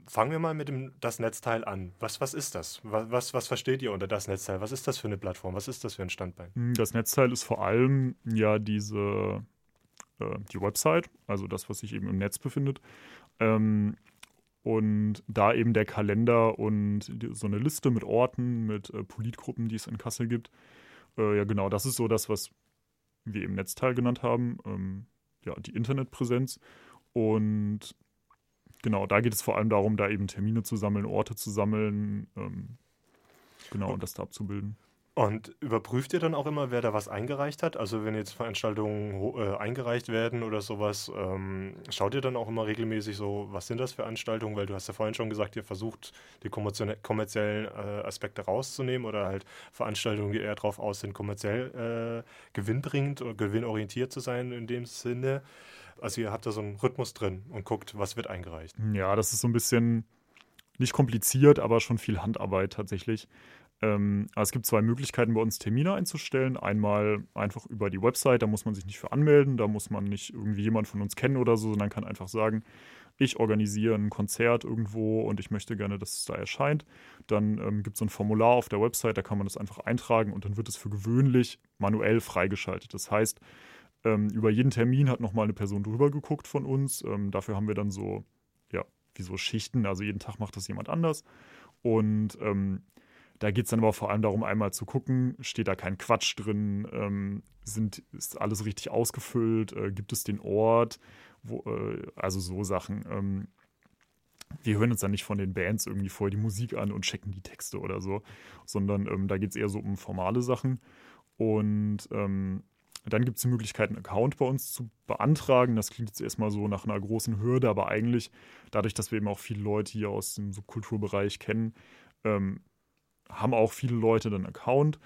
Fangen wir mal mit dem das Netzteil an. Was, was ist das? Was, was, was versteht ihr unter das Netzteil? Was ist das für eine Plattform? Was ist das für ein Standbein? Hm, das Netzteil ist vor allem ja diese äh, die Website, also das, was sich eben im Netz befindet. Ähm, und da eben der Kalender und so eine Liste mit Orten, mit äh, Politgruppen, die es in Kassel gibt. Äh, ja, genau, das ist so das, was wir im Netzteil genannt haben. Ähm, ja, die Internetpräsenz. Und genau, da geht es vor allem darum, da eben Termine zu sammeln, Orte zu sammeln, ähm, genau, und das da abzubilden. Und überprüft ihr dann auch immer, wer da was eingereicht hat? Also wenn jetzt Veranstaltungen äh, eingereicht werden oder sowas, ähm, schaut ihr dann auch immer regelmäßig so, was sind das für Veranstaltungen? Weil du hast ja vorhin schon gesagt, ihr versucht die kommerziellen äh, Aspekte rauszunehmen oder halt Veranstaltungen, die eher darauf aus sind, kommerziell äh, gewinnbringend oder gewinnorientiert zu sein in dem Sinne. Also ihr habt da so einen Rhythmus drin und guckt, was wird eingereicht. Ja, das ist so ein bisschen nicht kompliziert, aber schon viel Handarbeit tatsächlich. Ähm, es gibt zwei Möglichkeiten bei uns Termine einzustellen. Einmal einfach über die Website, da muss man sich nicht für anmelden, da muss man nicht irgendwie jemand von uns kennen oder so, sondern kann einfach sagen, ich organisiere ein Konzert irgendwo und ich möchte gerne, dass es da erscheint. Dann ähm, gibt es so ein Formular auf der Website, da kann man das einfach eintragen und dann wird es für gewöhnlich manuell freigeschaltet. Das heißt, ähm, über jeden Termin hat nochmal eine Person drüber geguckt von uns. Ähm, dafür haben wir dann so, ja, wie so Schichten, also jeden Tag macht das jemand anders. Und ähm, da geht es dann aber vor allem darum, einmal zu gucken, steht da kein Quatsch drin, ähm, sind, ist alles richtig ausgefüllt, äh, gibt es den Ort, wo, äh, also so Sachen. Ähm, wir hören uns dann nicht von den Bands irgendwie vorher die Musik an und checken die Texte oder so, sondern ähm, da geht es eher so um formale Sachen. Und ähm, dann gibt es die Möglichkeit, einen Account bei uns zu beantragen. Das klingt jetzt erstmal so nach einer großen Hürde, aber eigentlich, dadurch, dass wir eben auch viele Leute hier aus dem Subkulturbereich kennen, ähm, haben auch viele Leute einen Account,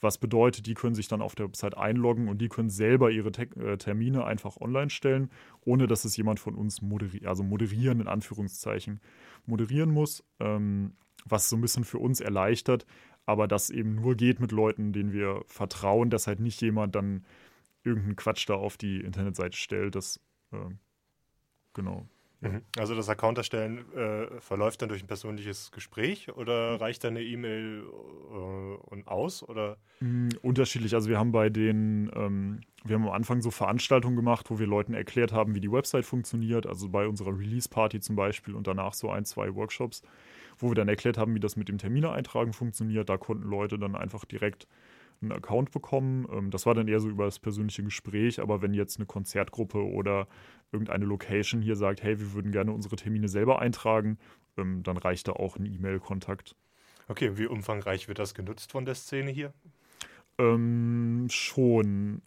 was bedeutet, die können sich dann auf der Website einloggen und die können selber ihre Te äh, Termine einfach online stellen, ohne dass es jemand von uns moderi also moderieren, in Anführungszeichen, moderieren muss, ähm, was so ein bisschen für uns erleichtert, aber das eben nur geht mit Leuten, denen wir vertrauen, dass halt nicht jemand dann irgendeinen Quatsch da auf die Internetseite stellt. Das, äh, genau. Mhm. Also das Account erstellen äh, verläuft dann durch ein persönliches Gespräch oder mhm. reicht dann eine E-Mail äh, aus oder? Mhm, unterschiedlich. Also wir haben bei den, ähm, wir haben am Anfang so Veranstaltungen gemacht, wo wir Leuten erklärt haben, wie die Website funktioniert. Also bei unserer Release-Party zum Beispiel und danach so ein, zwei Workshops, wo wir dann erklärt haben, wie das mit dem Termine eintragen funktioniert. Da konnten Leute dann einfach direkt einen Account bekommen. Ähm, das war dann eher so über das persönliche Gespräch, aber wenn jetzt eine Konzertgruppe oder irgendeine Location hier sagt, hey, wir würden gerne unsere Termine selber eintragen, ähm, dann reicht da auch ein E-Mail-Kontakt. Okay, wie umfangreich wird das genutzt von der Szene hier? Ähm, schon.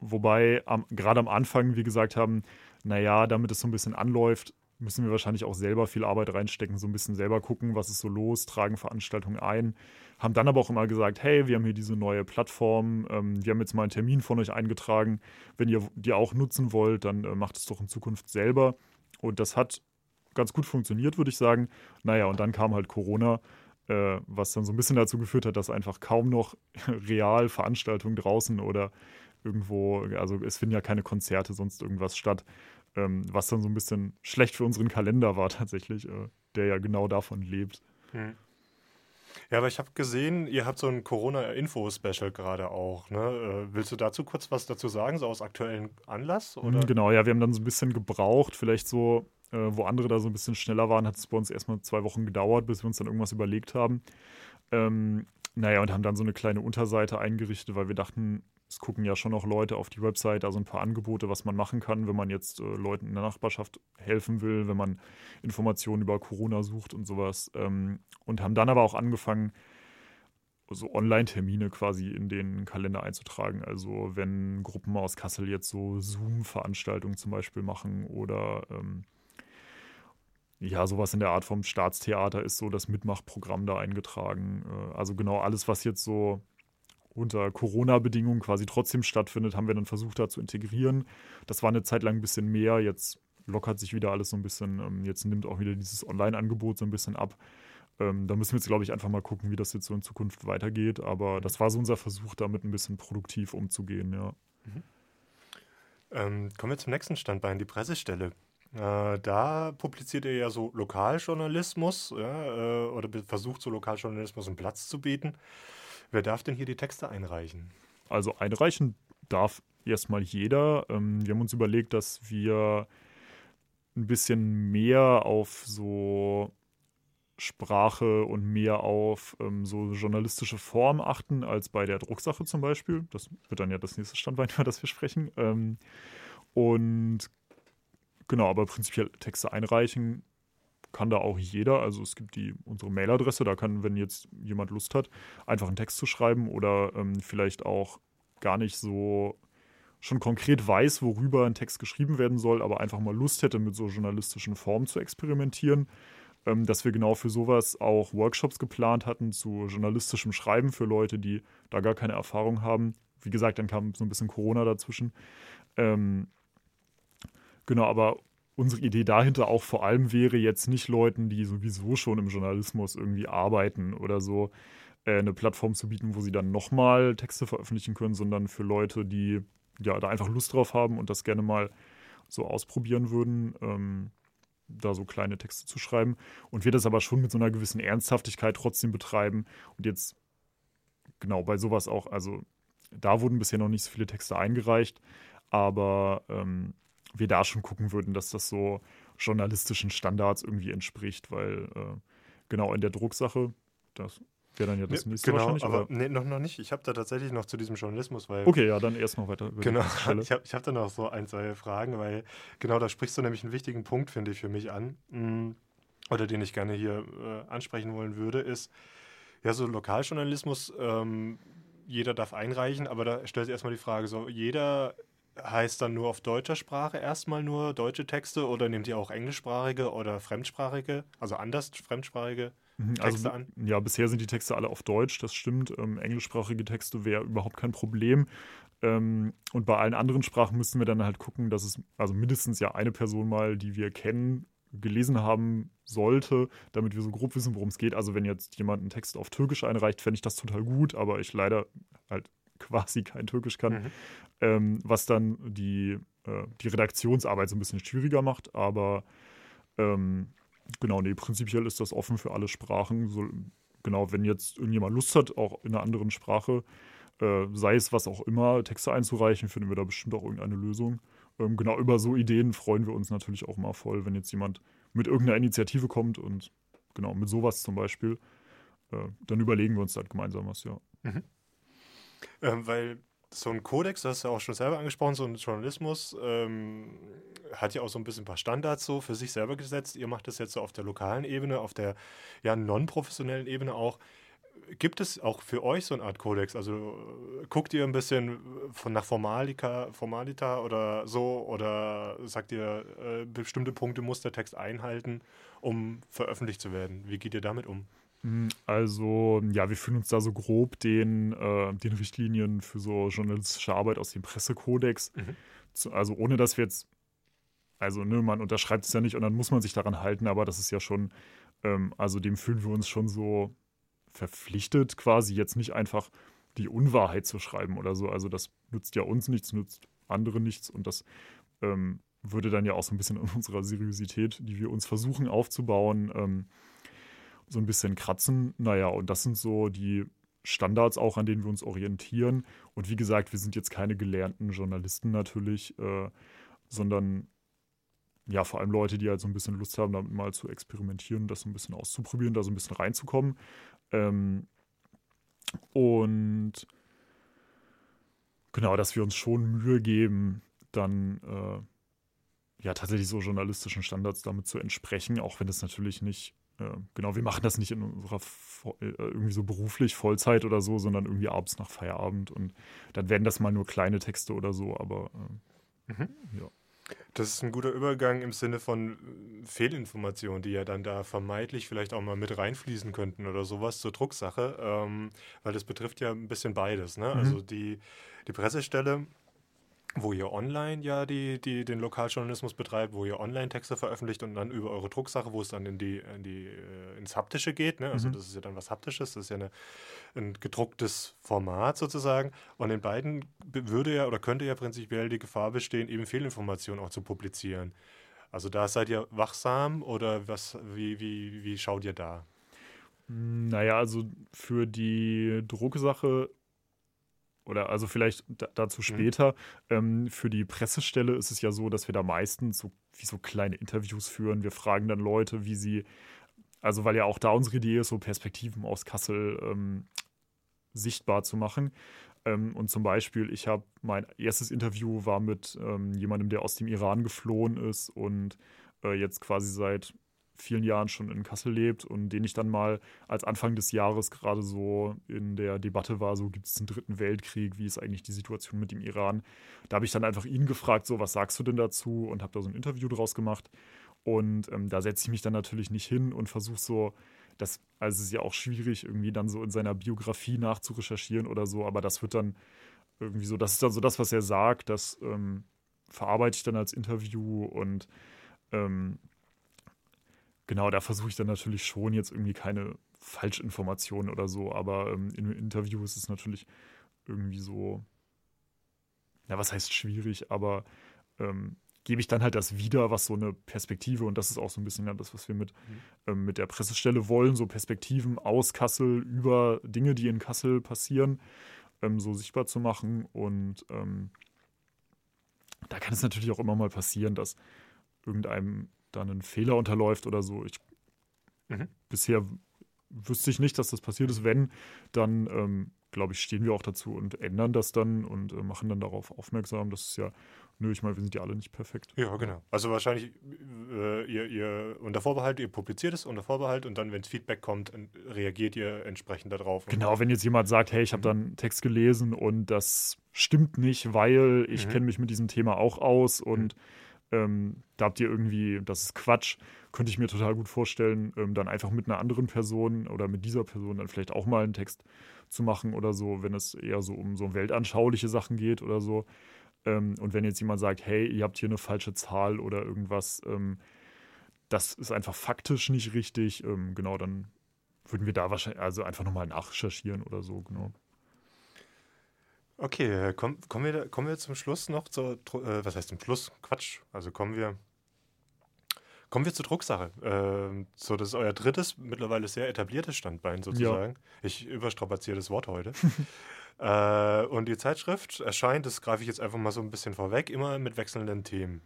Wobei gerade am Anfang, wie gesagt haben, naja, damit es so ein bisschen anläuft, müssen wir wahrscheinlich auch selber viel Arbeit reinstecken, so ein bisschen selber gucken, was ist so los, tragen Veranstaltungen ein. Haben dann aber auch immer gesagt, hey, wir haben hier diese neue Plattform, ähm, wir haben jetzt mal einen Termin von euch eingetragen. Wenn ihr die auch nutzen wollt, dann äh, macht es doch in Zukunft selber. Und das hat ganz gut funktioniert, würde ich sagen. Naja, und dann kam halt Corona, äh, was dann so ein bisschen dazu geführt hat, dass einfach kaum noch real Veranstaltungen draußen oder irgendwo, also es finden ja keine Konzerte, sonst irgendwas statt. Ähm, was dann so ein bisschen schlecht für unseren Kalender war tatsächlich, äh, der ja genau davon lebt. Hm. Ja, aber ich habe gesehen, ihr habt so ein Corona-Info-Special gerade auch. Ne? Äh, willst du dazu kurz was dazu sagen, so aus aktuellem Anlass? Oder? Genau, ja, wir haben dann so ein bisschen gebraucht, vielleicht so, äh, wo andere da so ein bisschen schneller waren, hat es bei uns erstmal zwei Wochen gedauert, bis wir uns dann irgendwas überlegt haben. Ähm, naja, und haben dann so eine kleine Unterseite eingerichtet, weil wir dachten, es gucken ja schon noch Leute auf die Website, also ein paar Angebote, was man machen kann, wenn man jetzt äh, Leuten in der Nachbarschaft helfen will, wenn man Informationen über Corona sucht und sowas. Ähm, und haben dann aber auch angefangen, so Online-Termine quasi in den Kalender einzutragen. Also wenn Gruppen aus Kassel jetzt so Zoom-Veranstaltungen zum Beispiel machen oder ähm, ja, sowas in der Art vom Staatstheater ist so das Mitmachprogramm da eingetragen. Äh, also genau alles, was jetzt so unter Corona-Bedingungen quasi trotzdem stattfindet, haben wir dann versucht, da zu integrieren. Das war eine Zeit lang ein bisschen mehr. Jetzt lockert sich wieder alles so ein bisschen. Ähm, jetzt nimmt auch wieder dieses Online-Angebot so ein bisschen ab. Ähm, da müssen wir jetzt, glaube ich, einfach mal gucken, wie das jetzt so in Zukunft weitergeht. Aber das war so unser Versuch, damit ein bisschen produktiv umzugehen, ja. Mhm. Ähm, kommen wir zum nächsten Standbein, die Pressestelle. Äh, da publiziert ihr ja so Lokaljournalismus ja, äh, oder versucht so Lokaljournalismus einen Platz zu bieten. Wer darf denn hier die Texte einreichen? Also einreichen darf erstmal jeder. Ähm, wir haben uns überlegt, dass wir ein bisschen mehr auf so Sprache und mehr auf ähm, so journalistische Form achten als bei der Drucksache zum Beispiel. Das wird dann ja das nächste Standbein, über das wir sprechen. Ähm, und genau, aber prinzipiell Texte einreichen kann da auch jeder. Also es gibt die unsere Mailadresse, da kann, wenn jetzt jemand Lust hat, einfach einen Text zu schreiben oder ähm, vielleicht auch gar nicht so schon konkret weiß, worüber ein Text geschrieben werden soll, aber einfach mal Lust hätte, mit so journalistischen Formen zu experimentieren. Ähm, dass wir genau für sowas auch Workshops geplant hatten zu journalistischem Schreiben für Leute, die da gar keine Erfahrung haben. Wie gesagt, dann kam so ein bisschen Corona dazwischen. Ähm, genau, aber unsere Idee dahinter auch vor allem wäre jetzt nicht Leuten, die sowieso schon im Journalismus irgendwie arbeiten oder so, äh, eine Plattform zu bieten, wo sie dann nochmal Texte veröffentlichen können, sondern für Leute, die ja da einfach Lust drauf haben und das gerne mal so ausprobieren würden, ähm, da so kleine Texte zu schreiben. Und wir das aber schon mit so einer gewissen Ernsthaftigkeit trotzdem betreiben. Und jetzt genau bei sowas auch, also da wurden bisher noch nicht so viele Texte eingereicht, aber ähm, wir da schon gucken würden, dass das so journalistischen Standards irgendwie entspricht, weil äh, genau in der Drucksache, das wäre dann ja das nächste genau, wahrscheinlich. Aber, nee, noch, noch nicht. Ich habe da tatsächlich noch zu diesem Journalismus, weil. Okay, ja, dann erst noch weiter. Genau, ich habe ich hab da noch so ein, zwei Fragen, weil genau da sprichst du nämlich einen wichtigen Punkt, finde ich, für mich an. Mm, oder den ich gerne hier äh, ansprechen wollen würde, ist, ja, so Lokaljournalismus, ähm, jeder darf einreichen, aber da stellt sich erstmal die Frage, so jeder heißt dann nur auf deutscher Sprache erstmal nur deutsche Texte oder nehmt ihr auch englischsprachige oder fremdsprachige, also anders fremdsprachige mhm, Texte also, an? Ja, bisher sind die Texte alle auf Deutsch, das stimmt. Ähm, englischsprachige Texte wäre überhaupt kein Problem. Ähm, und bei allen anderen Sprachen müssten wir dann halt gucken, dass es also mindestens ja eine Person mal, die wir kennen, gelesen haben sollte, damit wir so grob wissen, worum es geht. Also wenn jetzt jemand einen Text auf Türkisch einreicht, fände ich das total gut, aber ich leider halt quasi kein Türkisch kann, mhm. ähm, was dann die, äh, die Redaktionsarbeit so ein bisschen schwieriger macht. Aber ähm, genau, nee, prinzipiell ist das offen für alle Sprachen. So, genau, wenn jetzt irgendjemand Lust hat, auch in einer anderen Sprache, äh, sei es was auch immer, Texte einzureichen, finden wir da bestimmt auch irgendeine Lösung. Ähm, genau, über so Ideen freuen wir uns natürlich auch mal voll, wenn jetzt jemand mit irgendeiner Initiative kommt und genau, mit sowas zum Beispiel, äh, dann überlegen wir uns halt gemeinsam was, ja. Mhm. Ähm, weil so ein Kodex, das hast du ja auch schon selber angesprochen, so ein Journalismus ähm, hat ja auch so ein bisschen ein paar Standards so für sich selber gesetzt. Ihr macht das jetzt so auf der lokalen Ebene, auf der ja non-professionellen Ebene auch. Gibt es auch für euch so eine Art Kodex? Also guckt ihr ein bisschen von nach Formalika, Formalita oder so oder sagt ihr, äh, bestimmte Punkte muss der Text einhalten, um veröffentlicht zu werden? Wie geht ihr damit um? Hm, also, ja, wir fühlen uns da so grob den, äh, den Richtlinien für so journalistische Arbeit aus dem Pressekodex. Mhm. Zu, also, ohne dass wir jetzt, also, ne, man unterschreibt es ja nicht und dann muss man sich daran halten, aber das ist ja schon, ähm, also, dem fühlen wir uns schon so verpflichtet, quasi jetzt nicht einfach die Unwahrheit zu schreiben oder so. Also, das nützt ja uns nichts, nützt andere nichts und das ähm, würde dann ja auch so ein bisschen an unserer Seriosität, die wir uns versuchen aufzubauen, ähm, so ein bisschen kratzen. Naja, und das sind so die Standards auch, an denen wir uns orientieren. Und wie gesagt, wir sind jetzt keine gelernten Journalisten natürlich, äh, sondern ja, vor allem Leute, die halt so ein bisschen Lust haben, damit mal zu experimentieren, das so ein bisschen auszuprobieren, da so ein bisschen reinzukommen. Ähm, und genau, dass wir uns schon Mühe geben, dann äh, ja tatsächlich so journalistischen Standards damit zu entsprechen, auch wenn es natürlich nicht genau, wir machen das nicht in unserer äh, irgendwie so beruflich Vollzeit oder so, sondern irgendwie abends nach Feierabend und dann werden das mal nur kleine Texte oder so, aber äh, mhm. ja. Das ist ein guter Übergang im Sinne von äh, Fehlinformationen, die ja dann da vermeintlich vielleicht auch mal mit reinfließen könnten oder sowas zur Drucksache, ähm, weil das betrifft ja ein bisschen beides. Ne? Mhm. Also die, die Pressestelle wo ihr online ja die, die, den Lokaljournalismus betreibt, wo ihr Online-Texte veröffentlicht und dann über eure Drucksache, wo es dann in die, in die, äh, ins Haptische geht. Ne? Also mhm. das ist ja dann was Haptisches, das ist ja eine, ein gedrucktes Format sozusagen. Und in beiden würde ja oder könnte ja prinzipiell die Gefahr bestehen, eben Fehlinformationen auch zu publizieren. Also da seid ihr wachsam oder was, wie, wie, wie schaut ihr da? Naja, also für die Drucksache oder also vielleicht dazu später. Mhm. Ähm, für die Pressestelle ist es ja so, dass wir da meistens so wie so kleine Interviews führen. Wir fragen dann Leute, wie sie also weil ja auch da unsere Idee ist, so Perspektiven aus Kassel ähm, sichtbar zu machen. Ähm, und zum Beispiel, ich habe mein erstes Interview war mit ähm, jemandem, der aus dem Iran geflohen ist und äh, jetzt quasi seit vielen Jahren schon in Kassel lebt und den ich dann mal als Anfang des Jahres gerade so in der Debatte war, so gibt es einen dritten Weltkrieg, wie ist eigentlich die Situation mit dem Iran. Da habe ich dann einfach ihn gefragt, so was sagst du denn dazu und habe da so ein Interview draus gemacht. Und ähm, da setze ich mich dann natürlich nicht hin und versuche so, das, also es ist ja auch schwierig, irgendwie dann so in seiner Biografie nachzurecherchieren oder so, aber das wird dann irgendwie so, das ist dann so das, was er sagt, das ähm, verarbeite ich dann als Interview und ähm, genau, da versuche ich dann natürlich schon jetzt irgendwie keine Falschinformationen oder so, aber ähm, in Interview ist es natürlich irgendwie so, ja, was heißt schwierig, aber ähm, gebe ich dann halt das wieder, was so eine Perspektive, und das ist auch so ein bisschen ja das, was wir mit, mhm. ähm, mit der Pressestelle wollen, so Perspektiven aus Kassel über Dinge, die in Kassel passieren, ähm, so sichtbar zu machen. Und ähm, da kann es natürlich auch immer mal passieren, dass irgendeinem dann ein Fehler unterläuft oder so. Ich, mhm. Bisher wüsste ich nicht, dass das passiert ist. Wenn, dann ähm, glaube ich, stehen wir auch dazu und ändern das dann und äh, machen dann darauf aufmerksam. Das ist ja Nö, ich meine, wir sind ja alle nicht perfekt. Ja, genau. Also wahrscheinlich, äh, ihr, ihr unter Vorbehalt, ihr publiziert es unter Vorbehalt und dann, wenn es Feedback kommt, reagiert ihr entsprechend darauf. Genau, wenn jetzt jemand sagt, hey, ich habe mhm. da einen Text gelesen und das stimmt nicht, weil ich mhm. kenne mich mit diesem Thema auch aus und mhm. Ähm, da habt ihr irgendwie, das ist Quatsch, könnte ich mir total gut vorstellen, ähm, dann einfach mit einer anderen Person oder mit dieser Person dann vielleicht auch mal einen Text zu machen oder so, wenn es eher so um so weltanschauliche Sachen geht oder so. Ähm, und wenn jetzt jemand sagt, hey, ihr habt hier eine falsche Zahl oder irgendwas, ähm, das ist einfach faktisch nicht richtig, ähm, genau, dann würden wir da wahrscheinlich also einfach nochmal nachrecherchieren oder so, genau. Okay, äh, komm, kommen, wir, kommen wir zum Schluss noch zur, äh, was heißt zum Schluss? Quatsch. Also kommen wir, kommen wir zur Drucksache. Äh, so, das ist euer drittes, mittlerweile sehr etabliertes Standbein sozusagen. Ja. Ich überstrapaziere das Wort heute. Äh, und die Zeitschrift erscheint, das greife ich jetzt einfach mal so ein bisschen vorweg, immer mit wechselnden Themen.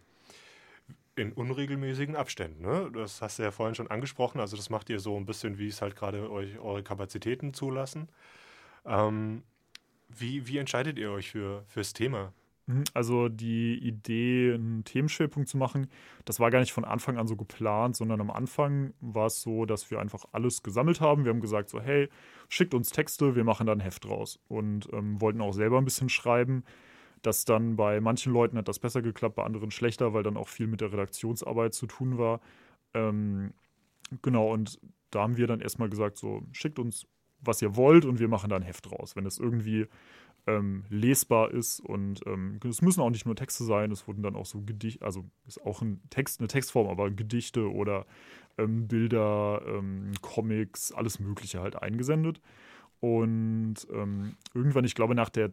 In unregelmäßigen Abständen. Ne? Das hast du ja vorhin schon angesprochen. Also, das macht ihr so ein bisschen, wie es halt gerade euch eure Kapazitäten zulassen. Ähm, wie, wie entscheidet ihr euch für, fürs Thema? Mhm, also die Idee, einen Themenschwerpunkt zu machen, das war gar nicht von Anfang an so geplant, sondern am Anfang war es so, dass wir einfach alles gesammelt haben. Wir haben gesagt so, hey, schickt uns Texte, wir machen da ein Heft draus. Und ähm, wollten auch selber ein bisschen schreiben. Das dann bei manchen Leuten hat das besser geklappt, bei anderen schlechter, weil dann auch viel mit der Redaktionsarbeit zu tun war. Ähm, genau, und da haben wir dann erstmal gesagt, so, schickt uns, was ihr wollt und wir machen da ein Heft draus. Wenn es irgendwie ähm, lesbar ist und ähm, es müssen auch nicht nur Texte sein, es wurden dann auch so Gedichte, also ist auch ein Text, eine Textform, aber Gedichte oder ähm, Bilder, ähm, Comics, alles Mögliche halt eingesendet. Und ähm, irgendwann, ich glaube, nach der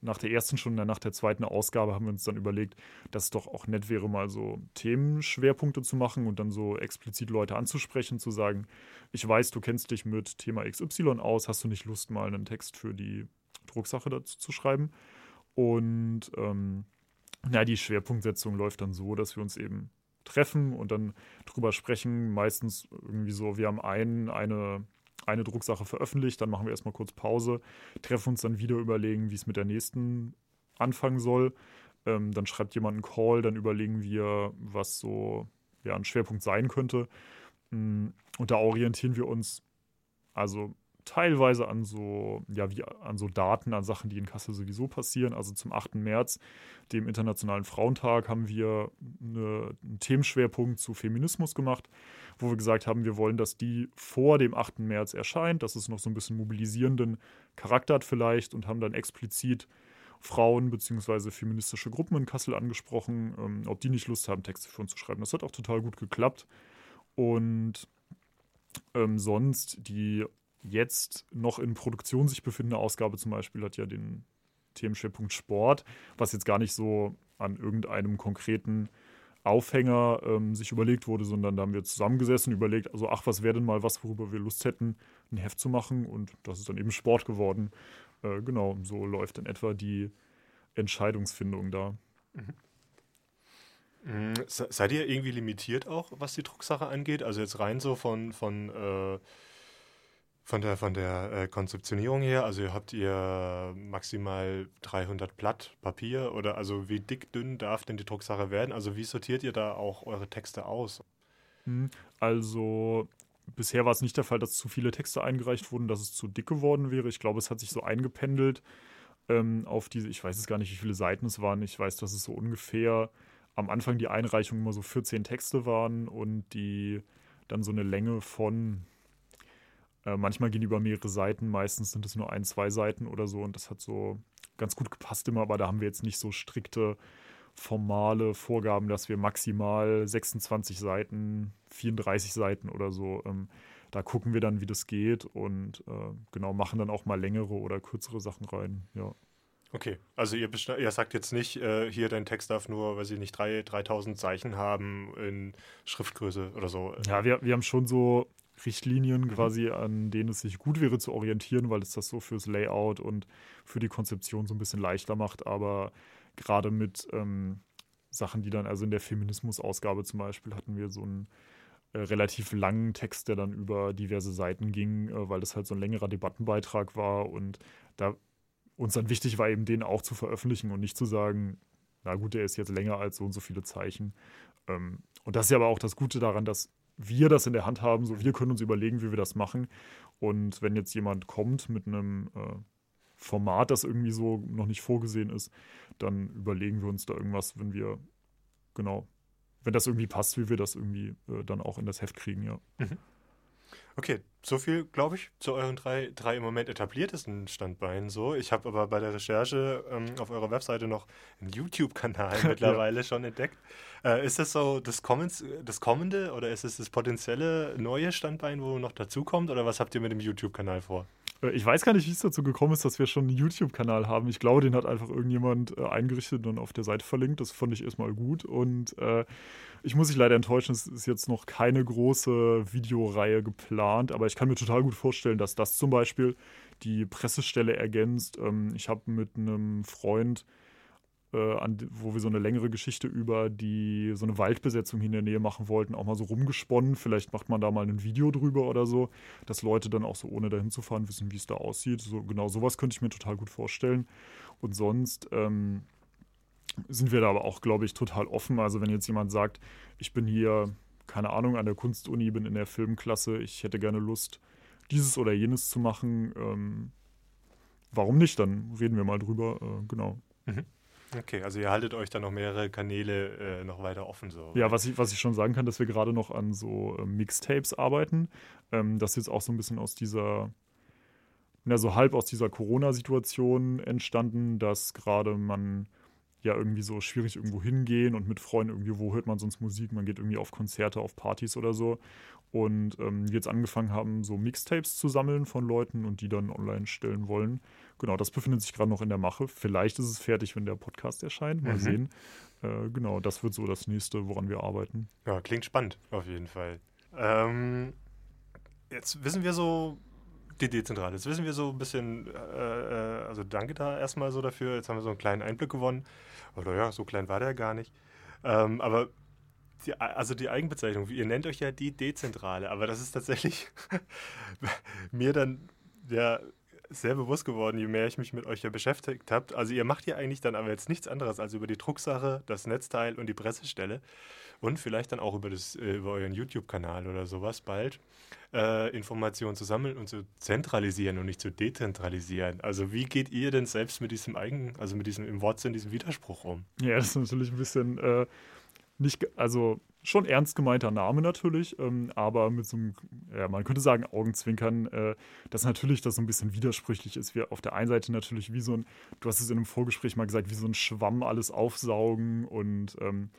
nach der ersten Stunde, nach der zweiten Ausgabe haben wir uns dann überlegt, dass es doch auch nett wäre, mal so Themenschwerpunkte zu machen und dann so explizit Leute anzusprechen, zu sagen, ich weiß, du kennst dich mit Thema XY aus, hast du nicht Lust, mal einen Text für die Drucksache dazu zu schreiben. Und ähm, na, die Schwerpunktsetzung läuft dann so, dass wir uns eben treffen und dann drüber sprechen. Meistens irgendwie so, wir haben einen, eine, eine Drucksache veröffentlicht, dann machen wir erstmal kurz Pause, treffen uns dann wieder, überlegen, wie es mit der nächsten anfangen soll. Ähm, dann schreibt jemand einen Call, dann überlegen wir, was so ja, ein Schwerpunkt sein könnte. Mm, und da orientieren wir uns also teilweise an so, ja, wie an so Daten, an Sachen, die in Kassel sowieso passieren. Also zum 8. März, dem Internationalen Frauentag, haben wir eine, einen Themenschwerpunkt zu Feminismus gemacht, wo wir gesagt haben, wir wollen, dass die vor dem 8. März erscheint, dass es noch so ein bisschen mobilisierenden Charakter hat vielleicht und haben dann explizit Frauen bzw. feministische Gruppen in Kassel angesprochen, ähm, ob die nicht Lust haben, Texte für uns zu schreiben. Das hat auch total gut geklappt. Und ähm, sonst die jetzt noch in Produktion sich befindende Ausgabe zum Beispiel hat ja den Themenschwerpunkt Sport, was jetzt gar nicht so an irgendeinem konkreten Aufhänger ähm, sich überlegt wurde, sondern da haben wir zusammengesessen, überlegt, also ach, was wäre denn mal was, worüber wir Lust hätten, ein Heft zu machen und das ist dann eben Sport geworden. Äh, genau, so läuft in etwa die Entscheidungsfindung da. Mhm. Mm, Seid ihr irgendwie limitiert auch, was die Drucksache angeht? Also jetzt rein so von, von, äh, von der, von der äh, Konzeptionierung her, also habt ihr maximal 300 Blatt Papier oder also wie dick, dünn darf denn die Drucksache werden? Also wie sortiert ihr da auch eure Texte aus? Hm, also bisher war es nicht der Fall, dass zu viele Texte eingereicht wurden, dass es zu dick geworden wäre. Ich glaube, es hat sich so eingependelt ähm, auf diese, ich weiß jetzt gar nicht, wie viele Seiten es waren. Ich weiß, dass es so ungefähr am Anfang die Einreichung immer so 14 Texte waren und die dann so eine Länge von, äh, manchmal gehen die über mehrere Seiten, meistens sind es nur ein, zwei Seiten oder so. Und das hat so ganz gut gepasst immer, aber da haben wir jetzt nicht so strikte formale Vorgaben, dass wir maximal 26 Seiten, 34 Seiten oder so, ähm, da gucken wir dann, wie das geht und äh, genau machen dann auch mal längere oder kürzere Sachen rein, ja. Okay, also ihr, ihr sagt jetzt nicht, äh, hier dein Text darf nur, weiß ich nicht, 3, 3000 Zeichen haben in Schriftgröße oder so. Ja, wir, wir haben schon so Richtlinien mhm. quasi, an denen es sich gut wäre zu orientieren, weil es das so fürs Layout und für die Konzeption so ein bisschen leichter macht. Aber gerade mit ähm, Sachen, die dann, also in der Feminismus-Ausgabe zum Beispiel, hatten wir so einen äh, relativ langen Text, der dann über diverse Seiten ging, äh, weil das halt so ein längerer Debattenbeitrag war und da uns dann wichtig war, eben den auch zu veröffentlichen und nicht zu sagen, na gut, der ist jetzt länger als so und so viele Zeichen. Ähm, und das ist ja aber auch das Gute daran, dass wir das in der Hand haben, so wir können uns überlegen, wie wir das machen. Und wenn jetzt jemand kommt mit einem äh, Format, das irgendwie so noch nicht vorgesehen ist, dann überlegen wir uns da irgendwas, wenn wir, genau, wenn das irgendwie passt, wie wir das irgendwie äh, dann auch in das Heft kriegen, ja. Mhm. Okay, so viel, glaube ich, zu euren drei, drei im Moment etabliertesten Standbeinen. So, ich habe aber bei der Recherche ähm, auf eurer Webseite noch einen YouTube-Kanal mittlerweile ja. schon entdeckt. Äh, ist das so das, Kommens, das kommende oder ist es das potenzielle neue Standbein, wo noch dazukommt? Oder was habt ihr mit dem YouTube-Kanal vor? Äh, ich weiß gar nicht, wie es dazu gekommen ist, dass wir schon einen YouTube-Kanal haben. Ich glaube, den hat einfach irgendjemand äh, eingerichtet und auf der Seite verlinkt. Das fand ich erstmal gut. Und äh, ich muss dich leider enttäuschen, es ist jetzt noch keine große Videoreihe geplant, aber ich kann mir total gut vorstellen, dass das zum Beispiel die Pressestelle ergänzt. Ähm, ich habe mit einem Freund äh, wo wir so eine längere Geschichte über die so eine Waldbesetzung hier in der Nähe machen wollten, auch mal so rumgesponnen. Vielleicht macht man da mal ein Video drüber oder so, dass Leute dann auch so ohne dahin zu fahren wissen, wie es da aussieht. So, genau sowas könnte ich mir total gut vorstellen. Und sonst ähm, sind wir da aber auch, glaube ich, total offen. Also wenn jetzt jemand sagt, ich bin hier, keine Ahnung, an der Kunstuni, bin in der Filmklasse, ich hätte gerne Lust, dieses oder jenes zu machen, ähm, warum nicht? Dann reden wir mal drüber, äh, genau. Mhm. Okay, also ihr haltet euch da noch mehrere Kanäle äh, noch weiter offen. So. Ja, was ich, was ich schon sagen kann, dass wir gerade noch an so äh, Mixtapes arbeiten. Ähm, das ist jetzt auch so ein bisschen aus dieser, na, so halb aus dieser Corona-Situation entstanden, dass gerade man ja irgendwie so schwierig irgendwo hingehen und mit Freunden irgendwie, wo hört man sonst Musik? Man geht irgendwie auf Konzerte, auf Partys oder so. Und ähm, wir jetzt angefangen haben, so Mixtapes zu sammeln von Leuten und die dann online stellen wollen. Genau, das befindet sich gerade noch in der Mache. Vielleicht ist es fertig, wenn der Podcast erscheint. Mal mhm. sehen. Äh, genau, das wird so das nächste, woran wir arbeiten. Ja, klingt spannend, auf jeden Fall. Ähm, jetzt wissen wir so, die Dezentrale, jetzt wissen wir so ein bisschen, äh, äh, also danke da erstmal so dafür. Jetzt haben wir so einen kleinen Einblick gewonnen. Oder ja, so klein war der gar nicht. Ähm, aber die, also die Eigenbezeichnung, ihr nennt euch ja die Dezentrale, aber das ist tatsächlich mir dann ja sehr bewusst geworden, je mehr ich mich mit euch ja beschäftigt habe. Also ihr macht ja eigentlich dann aber jetzt nichts anderes als über die Drucksache, das Netzteil und die Pressestelle und vielleicht dann auch über, das, äh, über euren YouTube-Kanal oder sowas bald äh, Informationen zu sammeln und zu zentralisieren und nicht zu dezentralisieren. Also wie geht ihr denn selbst mit diesem Eigen, also mit diesem im Wortsinn, diesem Widerspruch um? Ja, das ist natürlich ein bisschen äh, nicht, also schon ernst gemeinter Name natürlich, ähm, aber mit so einem, ja, man könnte sagen Augenzwinkern, äh, dass natürlich das so ein bisschen widersprüchlich ist. Wir auf der einen Seite natürlich wie so ein, du hast es in einem Vorgespräch mal gesagt, wie so ein Schwamm alles aufsaugen und ähm,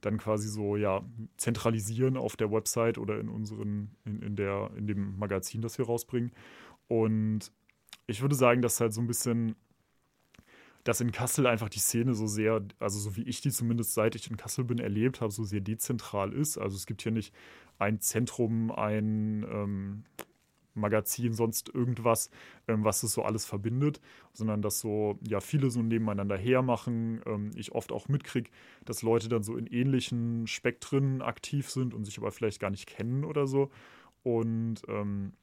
dann quasi so ja zentralisieren auf der Website oder in unseren in, in der in dem Magazin, das wir rausbringen. Und ich würde sagen, dass halt so ein bisschen dass in Kassel einfach die Szene so sehr, also so wie ich die zumindest seit ich in Kassel bin erlebt habe, so sehr dezentral ist. Also es gibt hier nicht ein Zentrum, ein ähm, Magazin, sonst irgendwas, ähm, was es so alles verbindet, sondern dass so, ja, viele so nebeneinander hermachen. Ähm, ich oft auch mitkriege, dass Leute dann so in ähnlichen Spektren aktiv sind und sich aber vielleicht gar nicht kennen oder so. Und ähm,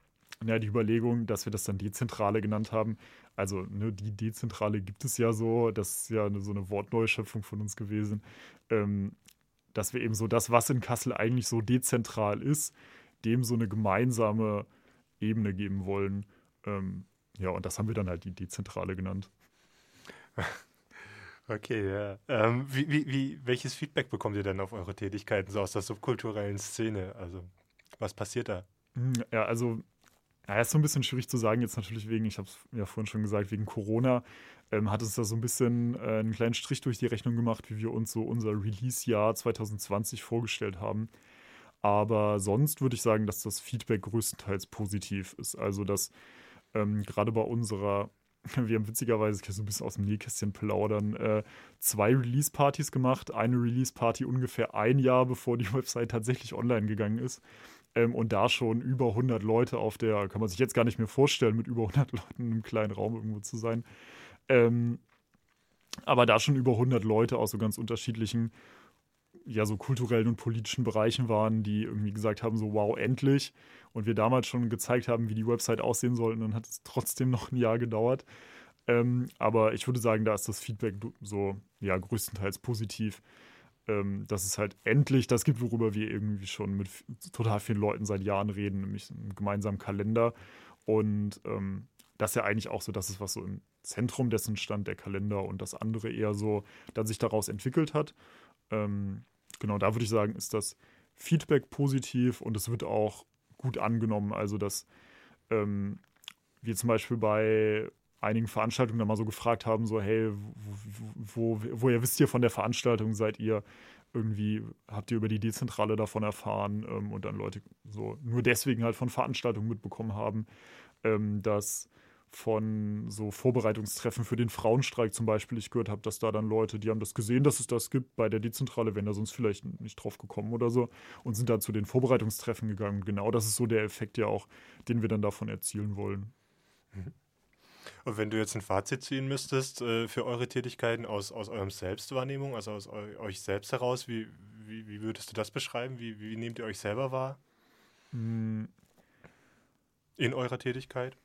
ja, die Überlegung, dass wir das dann Dezentrale genannt haben. Also, ne, die Dezentrale gibt es ja so, das ist ja so eine Wortneuschöpfung von uns gewesen, ähm, dass wir eben so das, was in Kassel eigentlich so dezentral ist, dem so eine gemeinsame Ebene geben wollen. Ähm, ja, und das haben wir dann halt die Dezentrale genannt. Okay, ja. Ähm, wie, wie, wie, welches Feedback bekommt ihr denn auf eure Tätigkeiten so aus der subkulturellen Szene? Also, was passiert da? Hm, ja, also ja, ist so ein bisschen schwierig zu sagen, jetzt natürlich wegen, ich habe es ja vorhin schon gesagt, wegen Corona ähm, hat es da so ein bisschen äh, einen kleinen Strich durch die Rechnung gemacht, wie wir uns so unser Release-Jahr 2020 vorgestellt haben. Aber sonst würde ich sagen, dass das Feedback größtenteils positiv ist. Also, dass ähm, gerade bei unserer, wir haben witzigerweise, ich kann so ein bisschen aus dem Nähkästchen plaudern, äh, zwei Release-Partys gemacht. Eine Release-Party ungefähr ein Jahr, bevor die Website tatsächlich online gegangen ist. Ähm, und da schon über 100 Leute auf der, kann man sich jetzt gar nicht mehr vorstellen, mit über 100 Leuten in einem kleinen Raum irgendwo zu sein. Ähm, aber da schon über 100 Leute aus so ganz unterschiedlichen, ja, so kulturellen und politischen Bereichen waren, die irgendwie gesagt haben, so, wow, endlich. Und wir damals schon gezeigt haben, wie die Website aussehen soll. Und dann hat es trotzdem noch ein Jahr gedauert. Ähm, aber ich würde sagen, da ist das Feedback so, ja, größtenteils positiv ähm, dass es halt endlich das gibt, worüber wir irgendwie schon mit total vielen Leuten seit Jahren reden, nämlich einen gemeinsamen Kalender. Und ähm, das ist ja eigentlich auch so, das ist, was so im Zentrum dessen stand, der Kalender und das andere eher so, dann sich daraus entwickelt hat. Ähm, genau, da würde ich sagen, ist das Feedback positiv und es wird auch gut angenommen. Also, dass ähm, wir zum Beispiel bei einigen Veranstaltungen dann mal so gefragt haben, so, hey, wo, wo, woher wisst ihr von der Veranstaltung? Seid ihr irgendwie, habt ihr über die Dezentrale davon erfahren? Ähm, und dann Leute so nur deswegen halt von Veranstaltungen mitbekommen haben, ähm, dass von so Vorbereitungstreffen für den Frauenstreik zum Beispiel ich gehört habe, dass da dann Leute, die haben das gesehen, dass es das gibt bei der Dezentrale, wären da sonst vielleicht nicht drauf gekommen oder so und sind dann zu den Vorbereitungstreffen gegangen. Genau das ist so der Effekt ja auch, den wir dann davon erzielen wollen. Mhm. Und wenn du jetzt ein Fazit ziehen müsstest äh, für eure Tätigkeiten aus, aus eurem Selbstwahrnehmung, also aus eu euch selbst heraus, wie, wie, wie, würdest du das beschreiben? Wie, wie nehmt ihr euch selber wahr? Hm. In eurer Tätigkeit?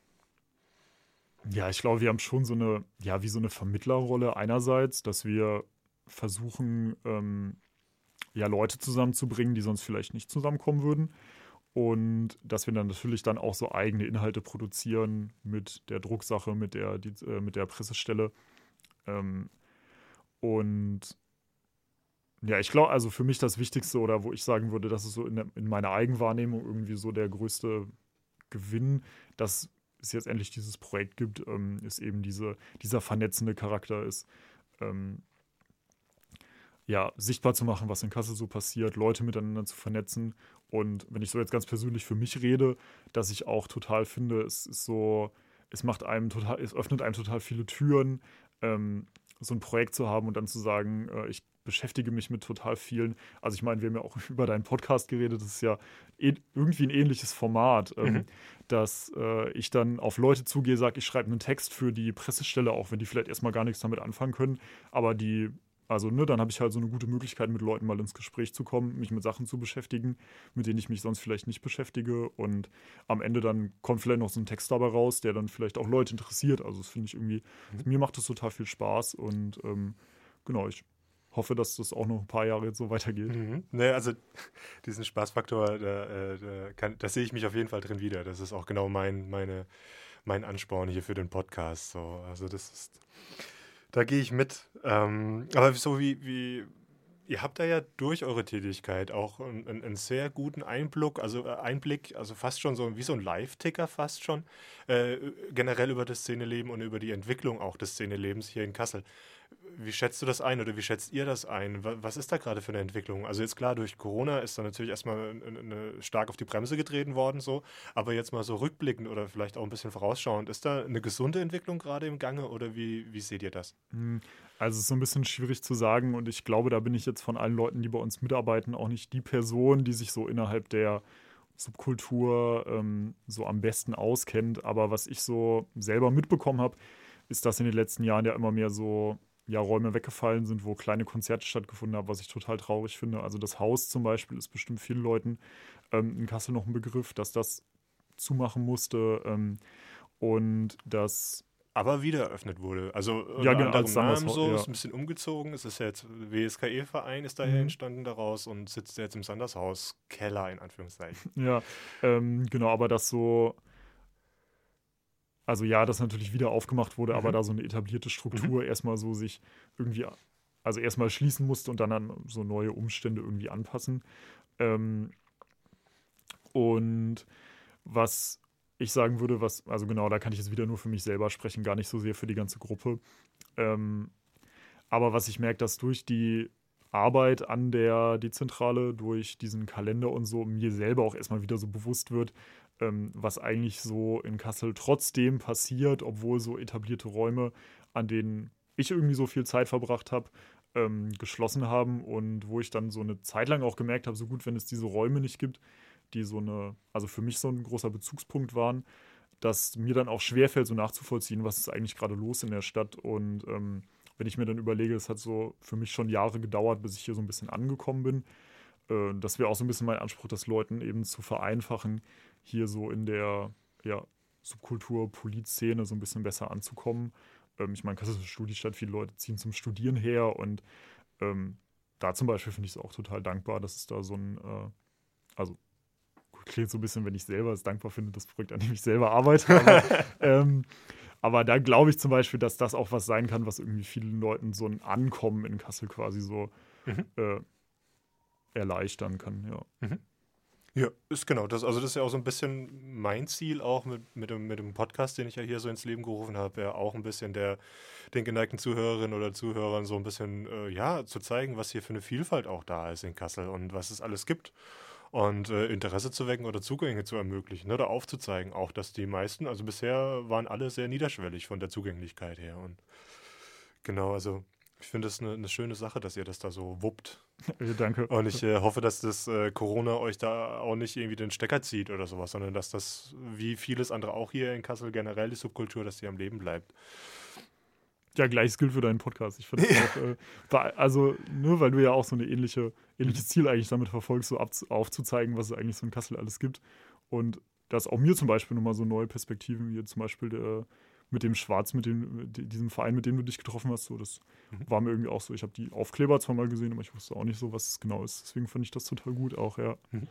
Ja, ich glaube, wir haben schon so eine, ja, wie so eine Vermittlerrolle einerseits, dass wir versuchen, ähm, ja, Leute zusammenzubringen, die sonst vielleicht nicht zusammenkommen würden und dass wir dann natürlich dann auch so eigene Inhalte produzieren mit der Drucksache, mit der, die, äh, mit der Pressestelle. Ähm, und ja, ich glaube, also für mich das Wichtigste oder wo ich sagen würde, das ist so in, der, in meiner Eigenwahrnehmung irgendwie so der größte Gewinn, dass es jetzt endlich dieses Projekt gibt, ähm, ist eben diese, dieser vernetzende Charakter ist. Ähm, ja, sichtbar zu machen, was in Kassel so passiert, Leute miteinander zu vernetzen. Und wenn ich so jetzt ganz persönlich für mich rede, dass ich auch total finde, es ist so, es macht einem total, es öffnet einem total viele Türen, ähm, so ein Projekt zu haben und dann zu sagen, äh, ich beschäftige mich mit total vielen. Also ich meine, wir haben ja auch über deinen Podcast geredet, das ist ja e irgendwie ein ähnliches Format, ähm, mhm. dass äh, ich dann auf Leute zugehe, sage, ich schreibe einen Text für die Pressestelle, auch wenn die vielleicht erstmal gar nichts damit anfangen können, aber die also, ne, dann habe ich halt so eine gute Möglichkeit, mit Leuten mal ins Gespräch zu kommen, mich mit Sachen zu beschäftigen, mit denen ich mich sonst vielleicht nicht beschäftige. Und am Ende dann kommt vielleicht noch so ein Text dabei raus, der dann vielleicht auch Leute interessiert. Also, das finde ich irgendwie, mhm. mir macht das total viel Spaß. Und ähm, genau, ich hoffe, dass das auch noch ein paar Jahre jetzt so weitergeht. Mhm. Ne, also diesen Spaßfaktor, da, äh, da, kann, da sehe ich mich auf jeden Fall drin wieder. Das ist auch genau mein, meine, mein Ansporn hier für den Podcast. So, also das ist da gehe ich mit. Ähm, aber so wie, wie, ihr habt da ja durch eure Tätigkeit auch einen, einen sehr guten Einblick, also äh, Einblick, also fast schon so wie so ein Live-Ticker fast schon, äh, generell über das Szeneleben und über die Entwicklung auch des Szenelebens hier in Kassel. Wie schätzt du das ein oder wie schätzt ihr das ein? Was ist da gerade für eine Entwicklung? Also jetzt klar, durch Corona ist da natürlich erstmal stark auf die Bremse getreten worden, so, aber jetzt mal so rückblickend oder vielleicht auch ein bisschen vorausschauend, ist da eine gesunde Entwicklung gerade im Gange oder wie, wie seht ihr das? Hm, also es ist so ein bisschen schwierig zu sagen und ich glaube, da bin ich jetzt von allen Leuten, die bei uns mitarbeiten, auch nicht die Person, die sich so innerhalb der Subkultur ähm, so am besten auskennt. Aber was ich so selber mitbekommen habe, ist, dass in den letzten Jahren ja immer mehr so ja, Räume weggefallen sind, wo kleine Konzerte stattgefunden haben, was ich total traurig finde. Also das Haus zum Beispiel ist bestimmt vielen Leuten ähm, in Kassel noch ein Begriff, dass das zumachen musste ähm, und das aber wieder eröffnet wurde. Also ja, genau, als Namen so, ja. ist ein bisschen umgezogen. Es ist jetzt WSKE-Verein ist daher mhm. entstanden daraus und sitzt jetzt im Sandershaus Keller in Anführungszeichen. Ja, ähm, genau, aber das so, also ja, das natürlich wieder aufgemacht wurde, mhm. aber da so eine etablierte Struktur mhm. erstmal so sich irgendwie, also erstmal schließen musste und dann an so neue Umstände irgendwie anpassen. Ähm, und was ich sagen würde, was, also genau, da kann ich jetzt wieder nur für mich selber sprechen, gar nicht so sehr für die ganze Gruppe. Ähm, aber was ich merke, dass durch die Arbeit an der Dezentrale, durch diesen Kalender und so, mir selber auch erstmal wieder so bewusst wird, ähm, was eigentlich so in Kassel trotzdem passiert, obwohl so etablierte Räume, an denen ich irgendwie so viel Zeit verbracht habe, ähm, geschlossen haben und wo ich dann so eine Zeit lang auch gemerkt habe, so gut, wenn es diese Räume nicht gibt, die so eine, also für mich so ein großer Bezugspunkt waren, dass mir dann auch schwerfällt, so nachzuvollziehen, was ist eigentlich gerade los in der Stadt. Und ähm, wenn ich mir dann überlege, es hat so für mich schon Jahre gedauert, bis ich hier so ein bisschen angekommen bin. Äh, das wäre auch so ein bisschen mein Anspruch, das Leuten eben zu vereinfachen, hier so in der ja, Subkultur, Polizszene so ein bisschen besser anzukommen. Ähm, ich meine, Kassel ist eine Studiestadt, viele Leute ziehen zum Studieren her und ähm, da zum Beispiel finde ich es auch total dankbar, dass es da so ein, äh, also klingt so ein bisschen, wenn ich selber es dankbar finde, das Projekt, an dem ich selber arbeite. Aber, ähm, aber da glaube ich zum Beispiel, dass das auch was sein kann, was irgendwie vielen Leuten so ein Ankommen in Kassel quasi so mhm. äh, erleichtern kann, ja. Mhm. Ja, ist genau. Das, also das ist ja auch so ein bisschen mein Ziel auch mit, mit, dem, mit dem Podcast, den ich ja hier so ins Leben gerufen habe, ja auch ein bisschen der, den geneigten Zuhörerinnen oder Zuhörern so ein bisschen, äh, ja, zu zeigen, was hier für eine Vielfalt auch da ist in Kassel und was es alles gibt und äh, Interesse zu wecken oder Zugänge zu ermöglichen ne, oder aufzuzeigen. Auch, dass die meisten, also bisher waren alle sehr niederschwellig von der Zugänglichkeit her. Und genau, also ich finde es eine, eine, schöne Sache, dass ihr das da so wuppt. Danke. Und ich äh, hoffe, dass das äh, Corona euch da auch nicht irgendwie den Stecker zieht oder sowas, sondern dass das, wie vieles andere auch hier in Kassel generell die Subkultur, dass die am Leben bleibt. Ja, gleiches gilt für deinen Podcast. Ich finde ja. äh, also nur weil du ja auch so eine ähnliche, ähnliches Ziel eigentlich damit verfolgst, so aufzuzeigen, was es eigentlich so in Kassel alles gibt. Und dass auch mir zum Beispiel nochmal so neue Perspektiven, wie zum Beispiel der, mit dem Schwarz, mit dem, diesem Verein, mit dem du dich getroffen hast, so, das mhm. war mir irgendwie auch so. Ich habe die Aufkleber zwar mal gesehen, aber ich wusste auch nicht so, was es genau ist. Deswegen fand ich das total gut auch, ja. Mhm.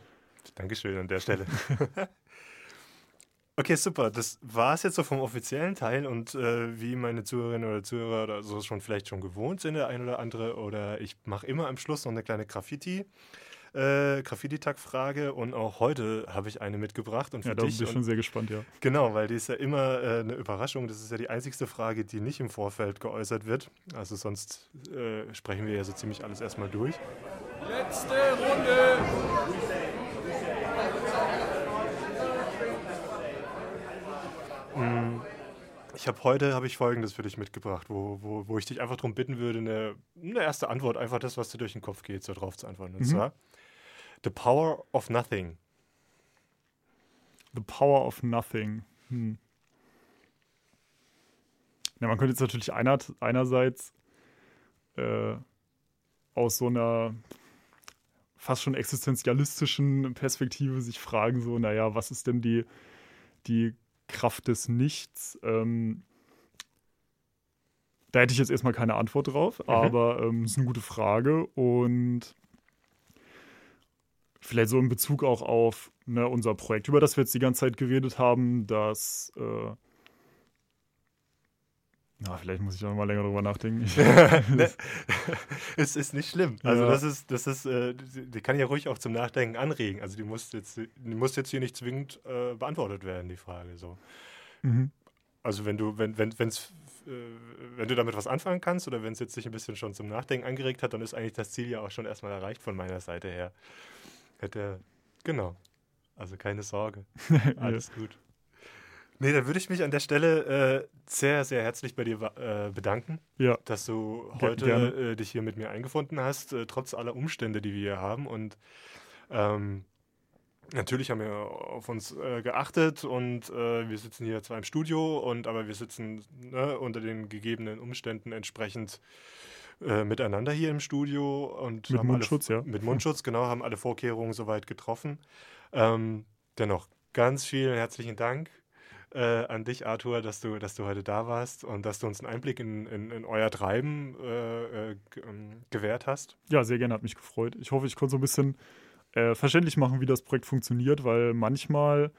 Dankeschön an der Stelle. Okay, super. Das war es jetzt so vom offiziellen Teil und äh, wie meine Zuhörerinnen oder Zuhörer oder so schon vielleicht schon gewohnt sind, der ein oder andere, oder ich mache immer am Schluss noch eine kleine Graffiti. Äh, Graffiti-Tag-Frage und auch heute habe ich eine mitgebracht. Und für ja, da bin ich schon sehr gespannt, ja. Genau, weil die ist ja immer äh, eine Überraschung. Das ist ja die einzigste Frage, die nicht im Vorfeld geäußert wird. Also sonst äh, sprechen wir ja so ziemlich alles erstmal durch. Letzte Runde! Mm, ich habe heute habe ich Folgendes für dich mitgebracht, wo, wo, wo ich dich einfach darum bitten würde, eine, eine erste Antwort, einfach das, was dir durch den Kopf geht, so drauf zu antworten. Und mhm. zwar The Power of Nothing. The Power of Nothing. Hm. Ja, man könnte jetzt natürlich einer, einerseits äh, aus so einer fast schon existenzialistischen Perspektive sich fragen, so, naja, was ist denn die, die Kraft des Nichts. Ähm, da hätte ich jetzt erstmal keine Antwort drauf, mhm. aber ähm, ist eine gute Frage und vielleicht so in Bezug auch auf ne, unser Projekt, über das wir jetzt die ganze Zeit geredet haben, dass äh, na, vielleicht muss ich auch mal länger drüber nachdenken. Ne, es ist nicht schlimm. Also ja. das ist, das ist, äh, die kann ja ruhig auch zum Nachdenken anregen. Also die muss jetzt, die muss jetzt hier nicht zwingend äh, beantwortet werden, die Frage. So. Mhm. Also wenn du, wenn, wenn, wenn's, äh, wenn du damit was anfangen kannst oder wenn es jetzt sich ein bisschen schon zum Nachdenken angeregt hat, dann ist eigentlich das Ziel ja auch schon erstmal erreicht von meiner Seite her. Hätte, genau. Also keine Sorge. Alles gut. Nee, dann würde ich mich an der Stelle äh, sehr, sehr herzlich bei dir äh, bedanken, ja. dass du heute äh, dich hier mit mir eingefunden hast, äh, trotz aller Umstände, die wir hier haben. Und ähm, Natürlich haben wir auf uns äh, geachtet und äh, wir sitzen hier zwar im Studio, und, aber wir sitzen ne, unter den gegebenen Umständen entsprechend äh, miteinander hier im Studio und mit Mundschutz, alle, ja. Mit Mundschutz, genau, haben alle Vorkehrungen soweit getroffen. Ähm, dennoch ganz vielen herzlichen Dank äh, an dich, Arthur, dass du, dass du heute da warst und dass du uns einen Einblick in, in, in euer Treiben äh, äh, ähm, gewährt hast. Ja, sehr gerne, hat mich gefreut. Ich hoffe, ich konnte so ein bisschen äh, verständlich machen, wie das Projekt funktioniert, weil manchmal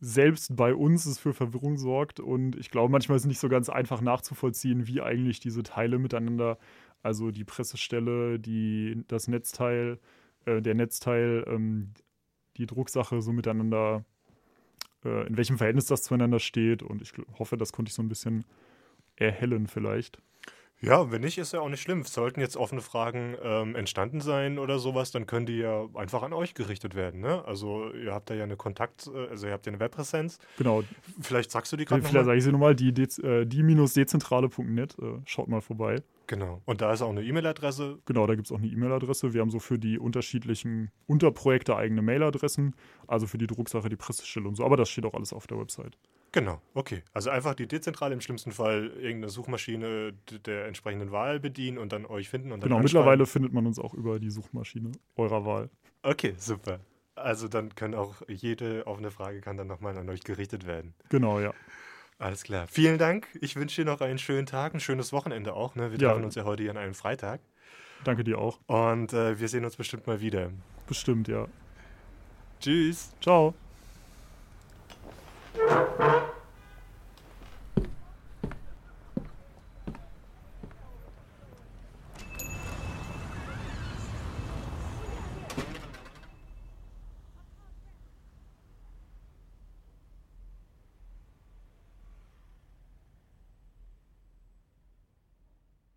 selbst bei uns es für Verwirrung sorgt und ich glaube, manchmal ist es nicht so ganz einfach nachzuvollziehen, wie eigentlich diese Teile miteinander, also die Pressestelle, die, das Netzteil, äh, der Netzteil, ähm, die Drucksache so miteinander, äh, in welchem Verhältnis das zueinander steht und ich hoffe, das konnte ich so ein bisschen erhellen vielleicht. Ja, wenn nicht, ist ja auch nicht schlimm. Sollten jetzt offene Fragen ähm, entstanden sein oder sowas, dann können die ja einfach an euch gerichtet werden. Ne? Also ihr habt da ja eine Kontakt, äh, also ihr habt ja eine Webpräsenz. Genau. Vielleicht sagst du die gerade Vielleicht sage ich sie nochmal, die, äh, die-dezentrale.net. Äh, schaut mal vorbei. Genau. Und da ist auch eine E-Mail-Adresse. Genau, da gibt es auch eine E-Mail-Adresse. Wir haben so für die unterschiedlichen Unterprojekte eigene Mail-Adressen. Also für die Drucksache, die Pressestelle und so. Aber das steht auch alles auf der Website. Genau, okay. Also einfach die dezentrale im schlimmsten Fall irgendeine Suchmaschine der entsprechenden Wahl bedienen und dann euch finden. Und dann genau, mittlerweile findet man uns auch über die Suchmaschine eurer Wahl. Okay, super. Also dann können auch jede offene Frage kann dann nochmal an euch gerichtet werden. Genau, ja. Alles klar. Vielen Dank. Ich wünsche dir noch einen schönen Tag, ein schönes Wochenende auch. Ne? Wir Ja. treffen uns ja heute hier an einem Freitag. Danke dir auch. Und äh, wir sehen uns bestimmt mal wieder. Bestimmt, ja. Tschüss. Ciao. Thank you.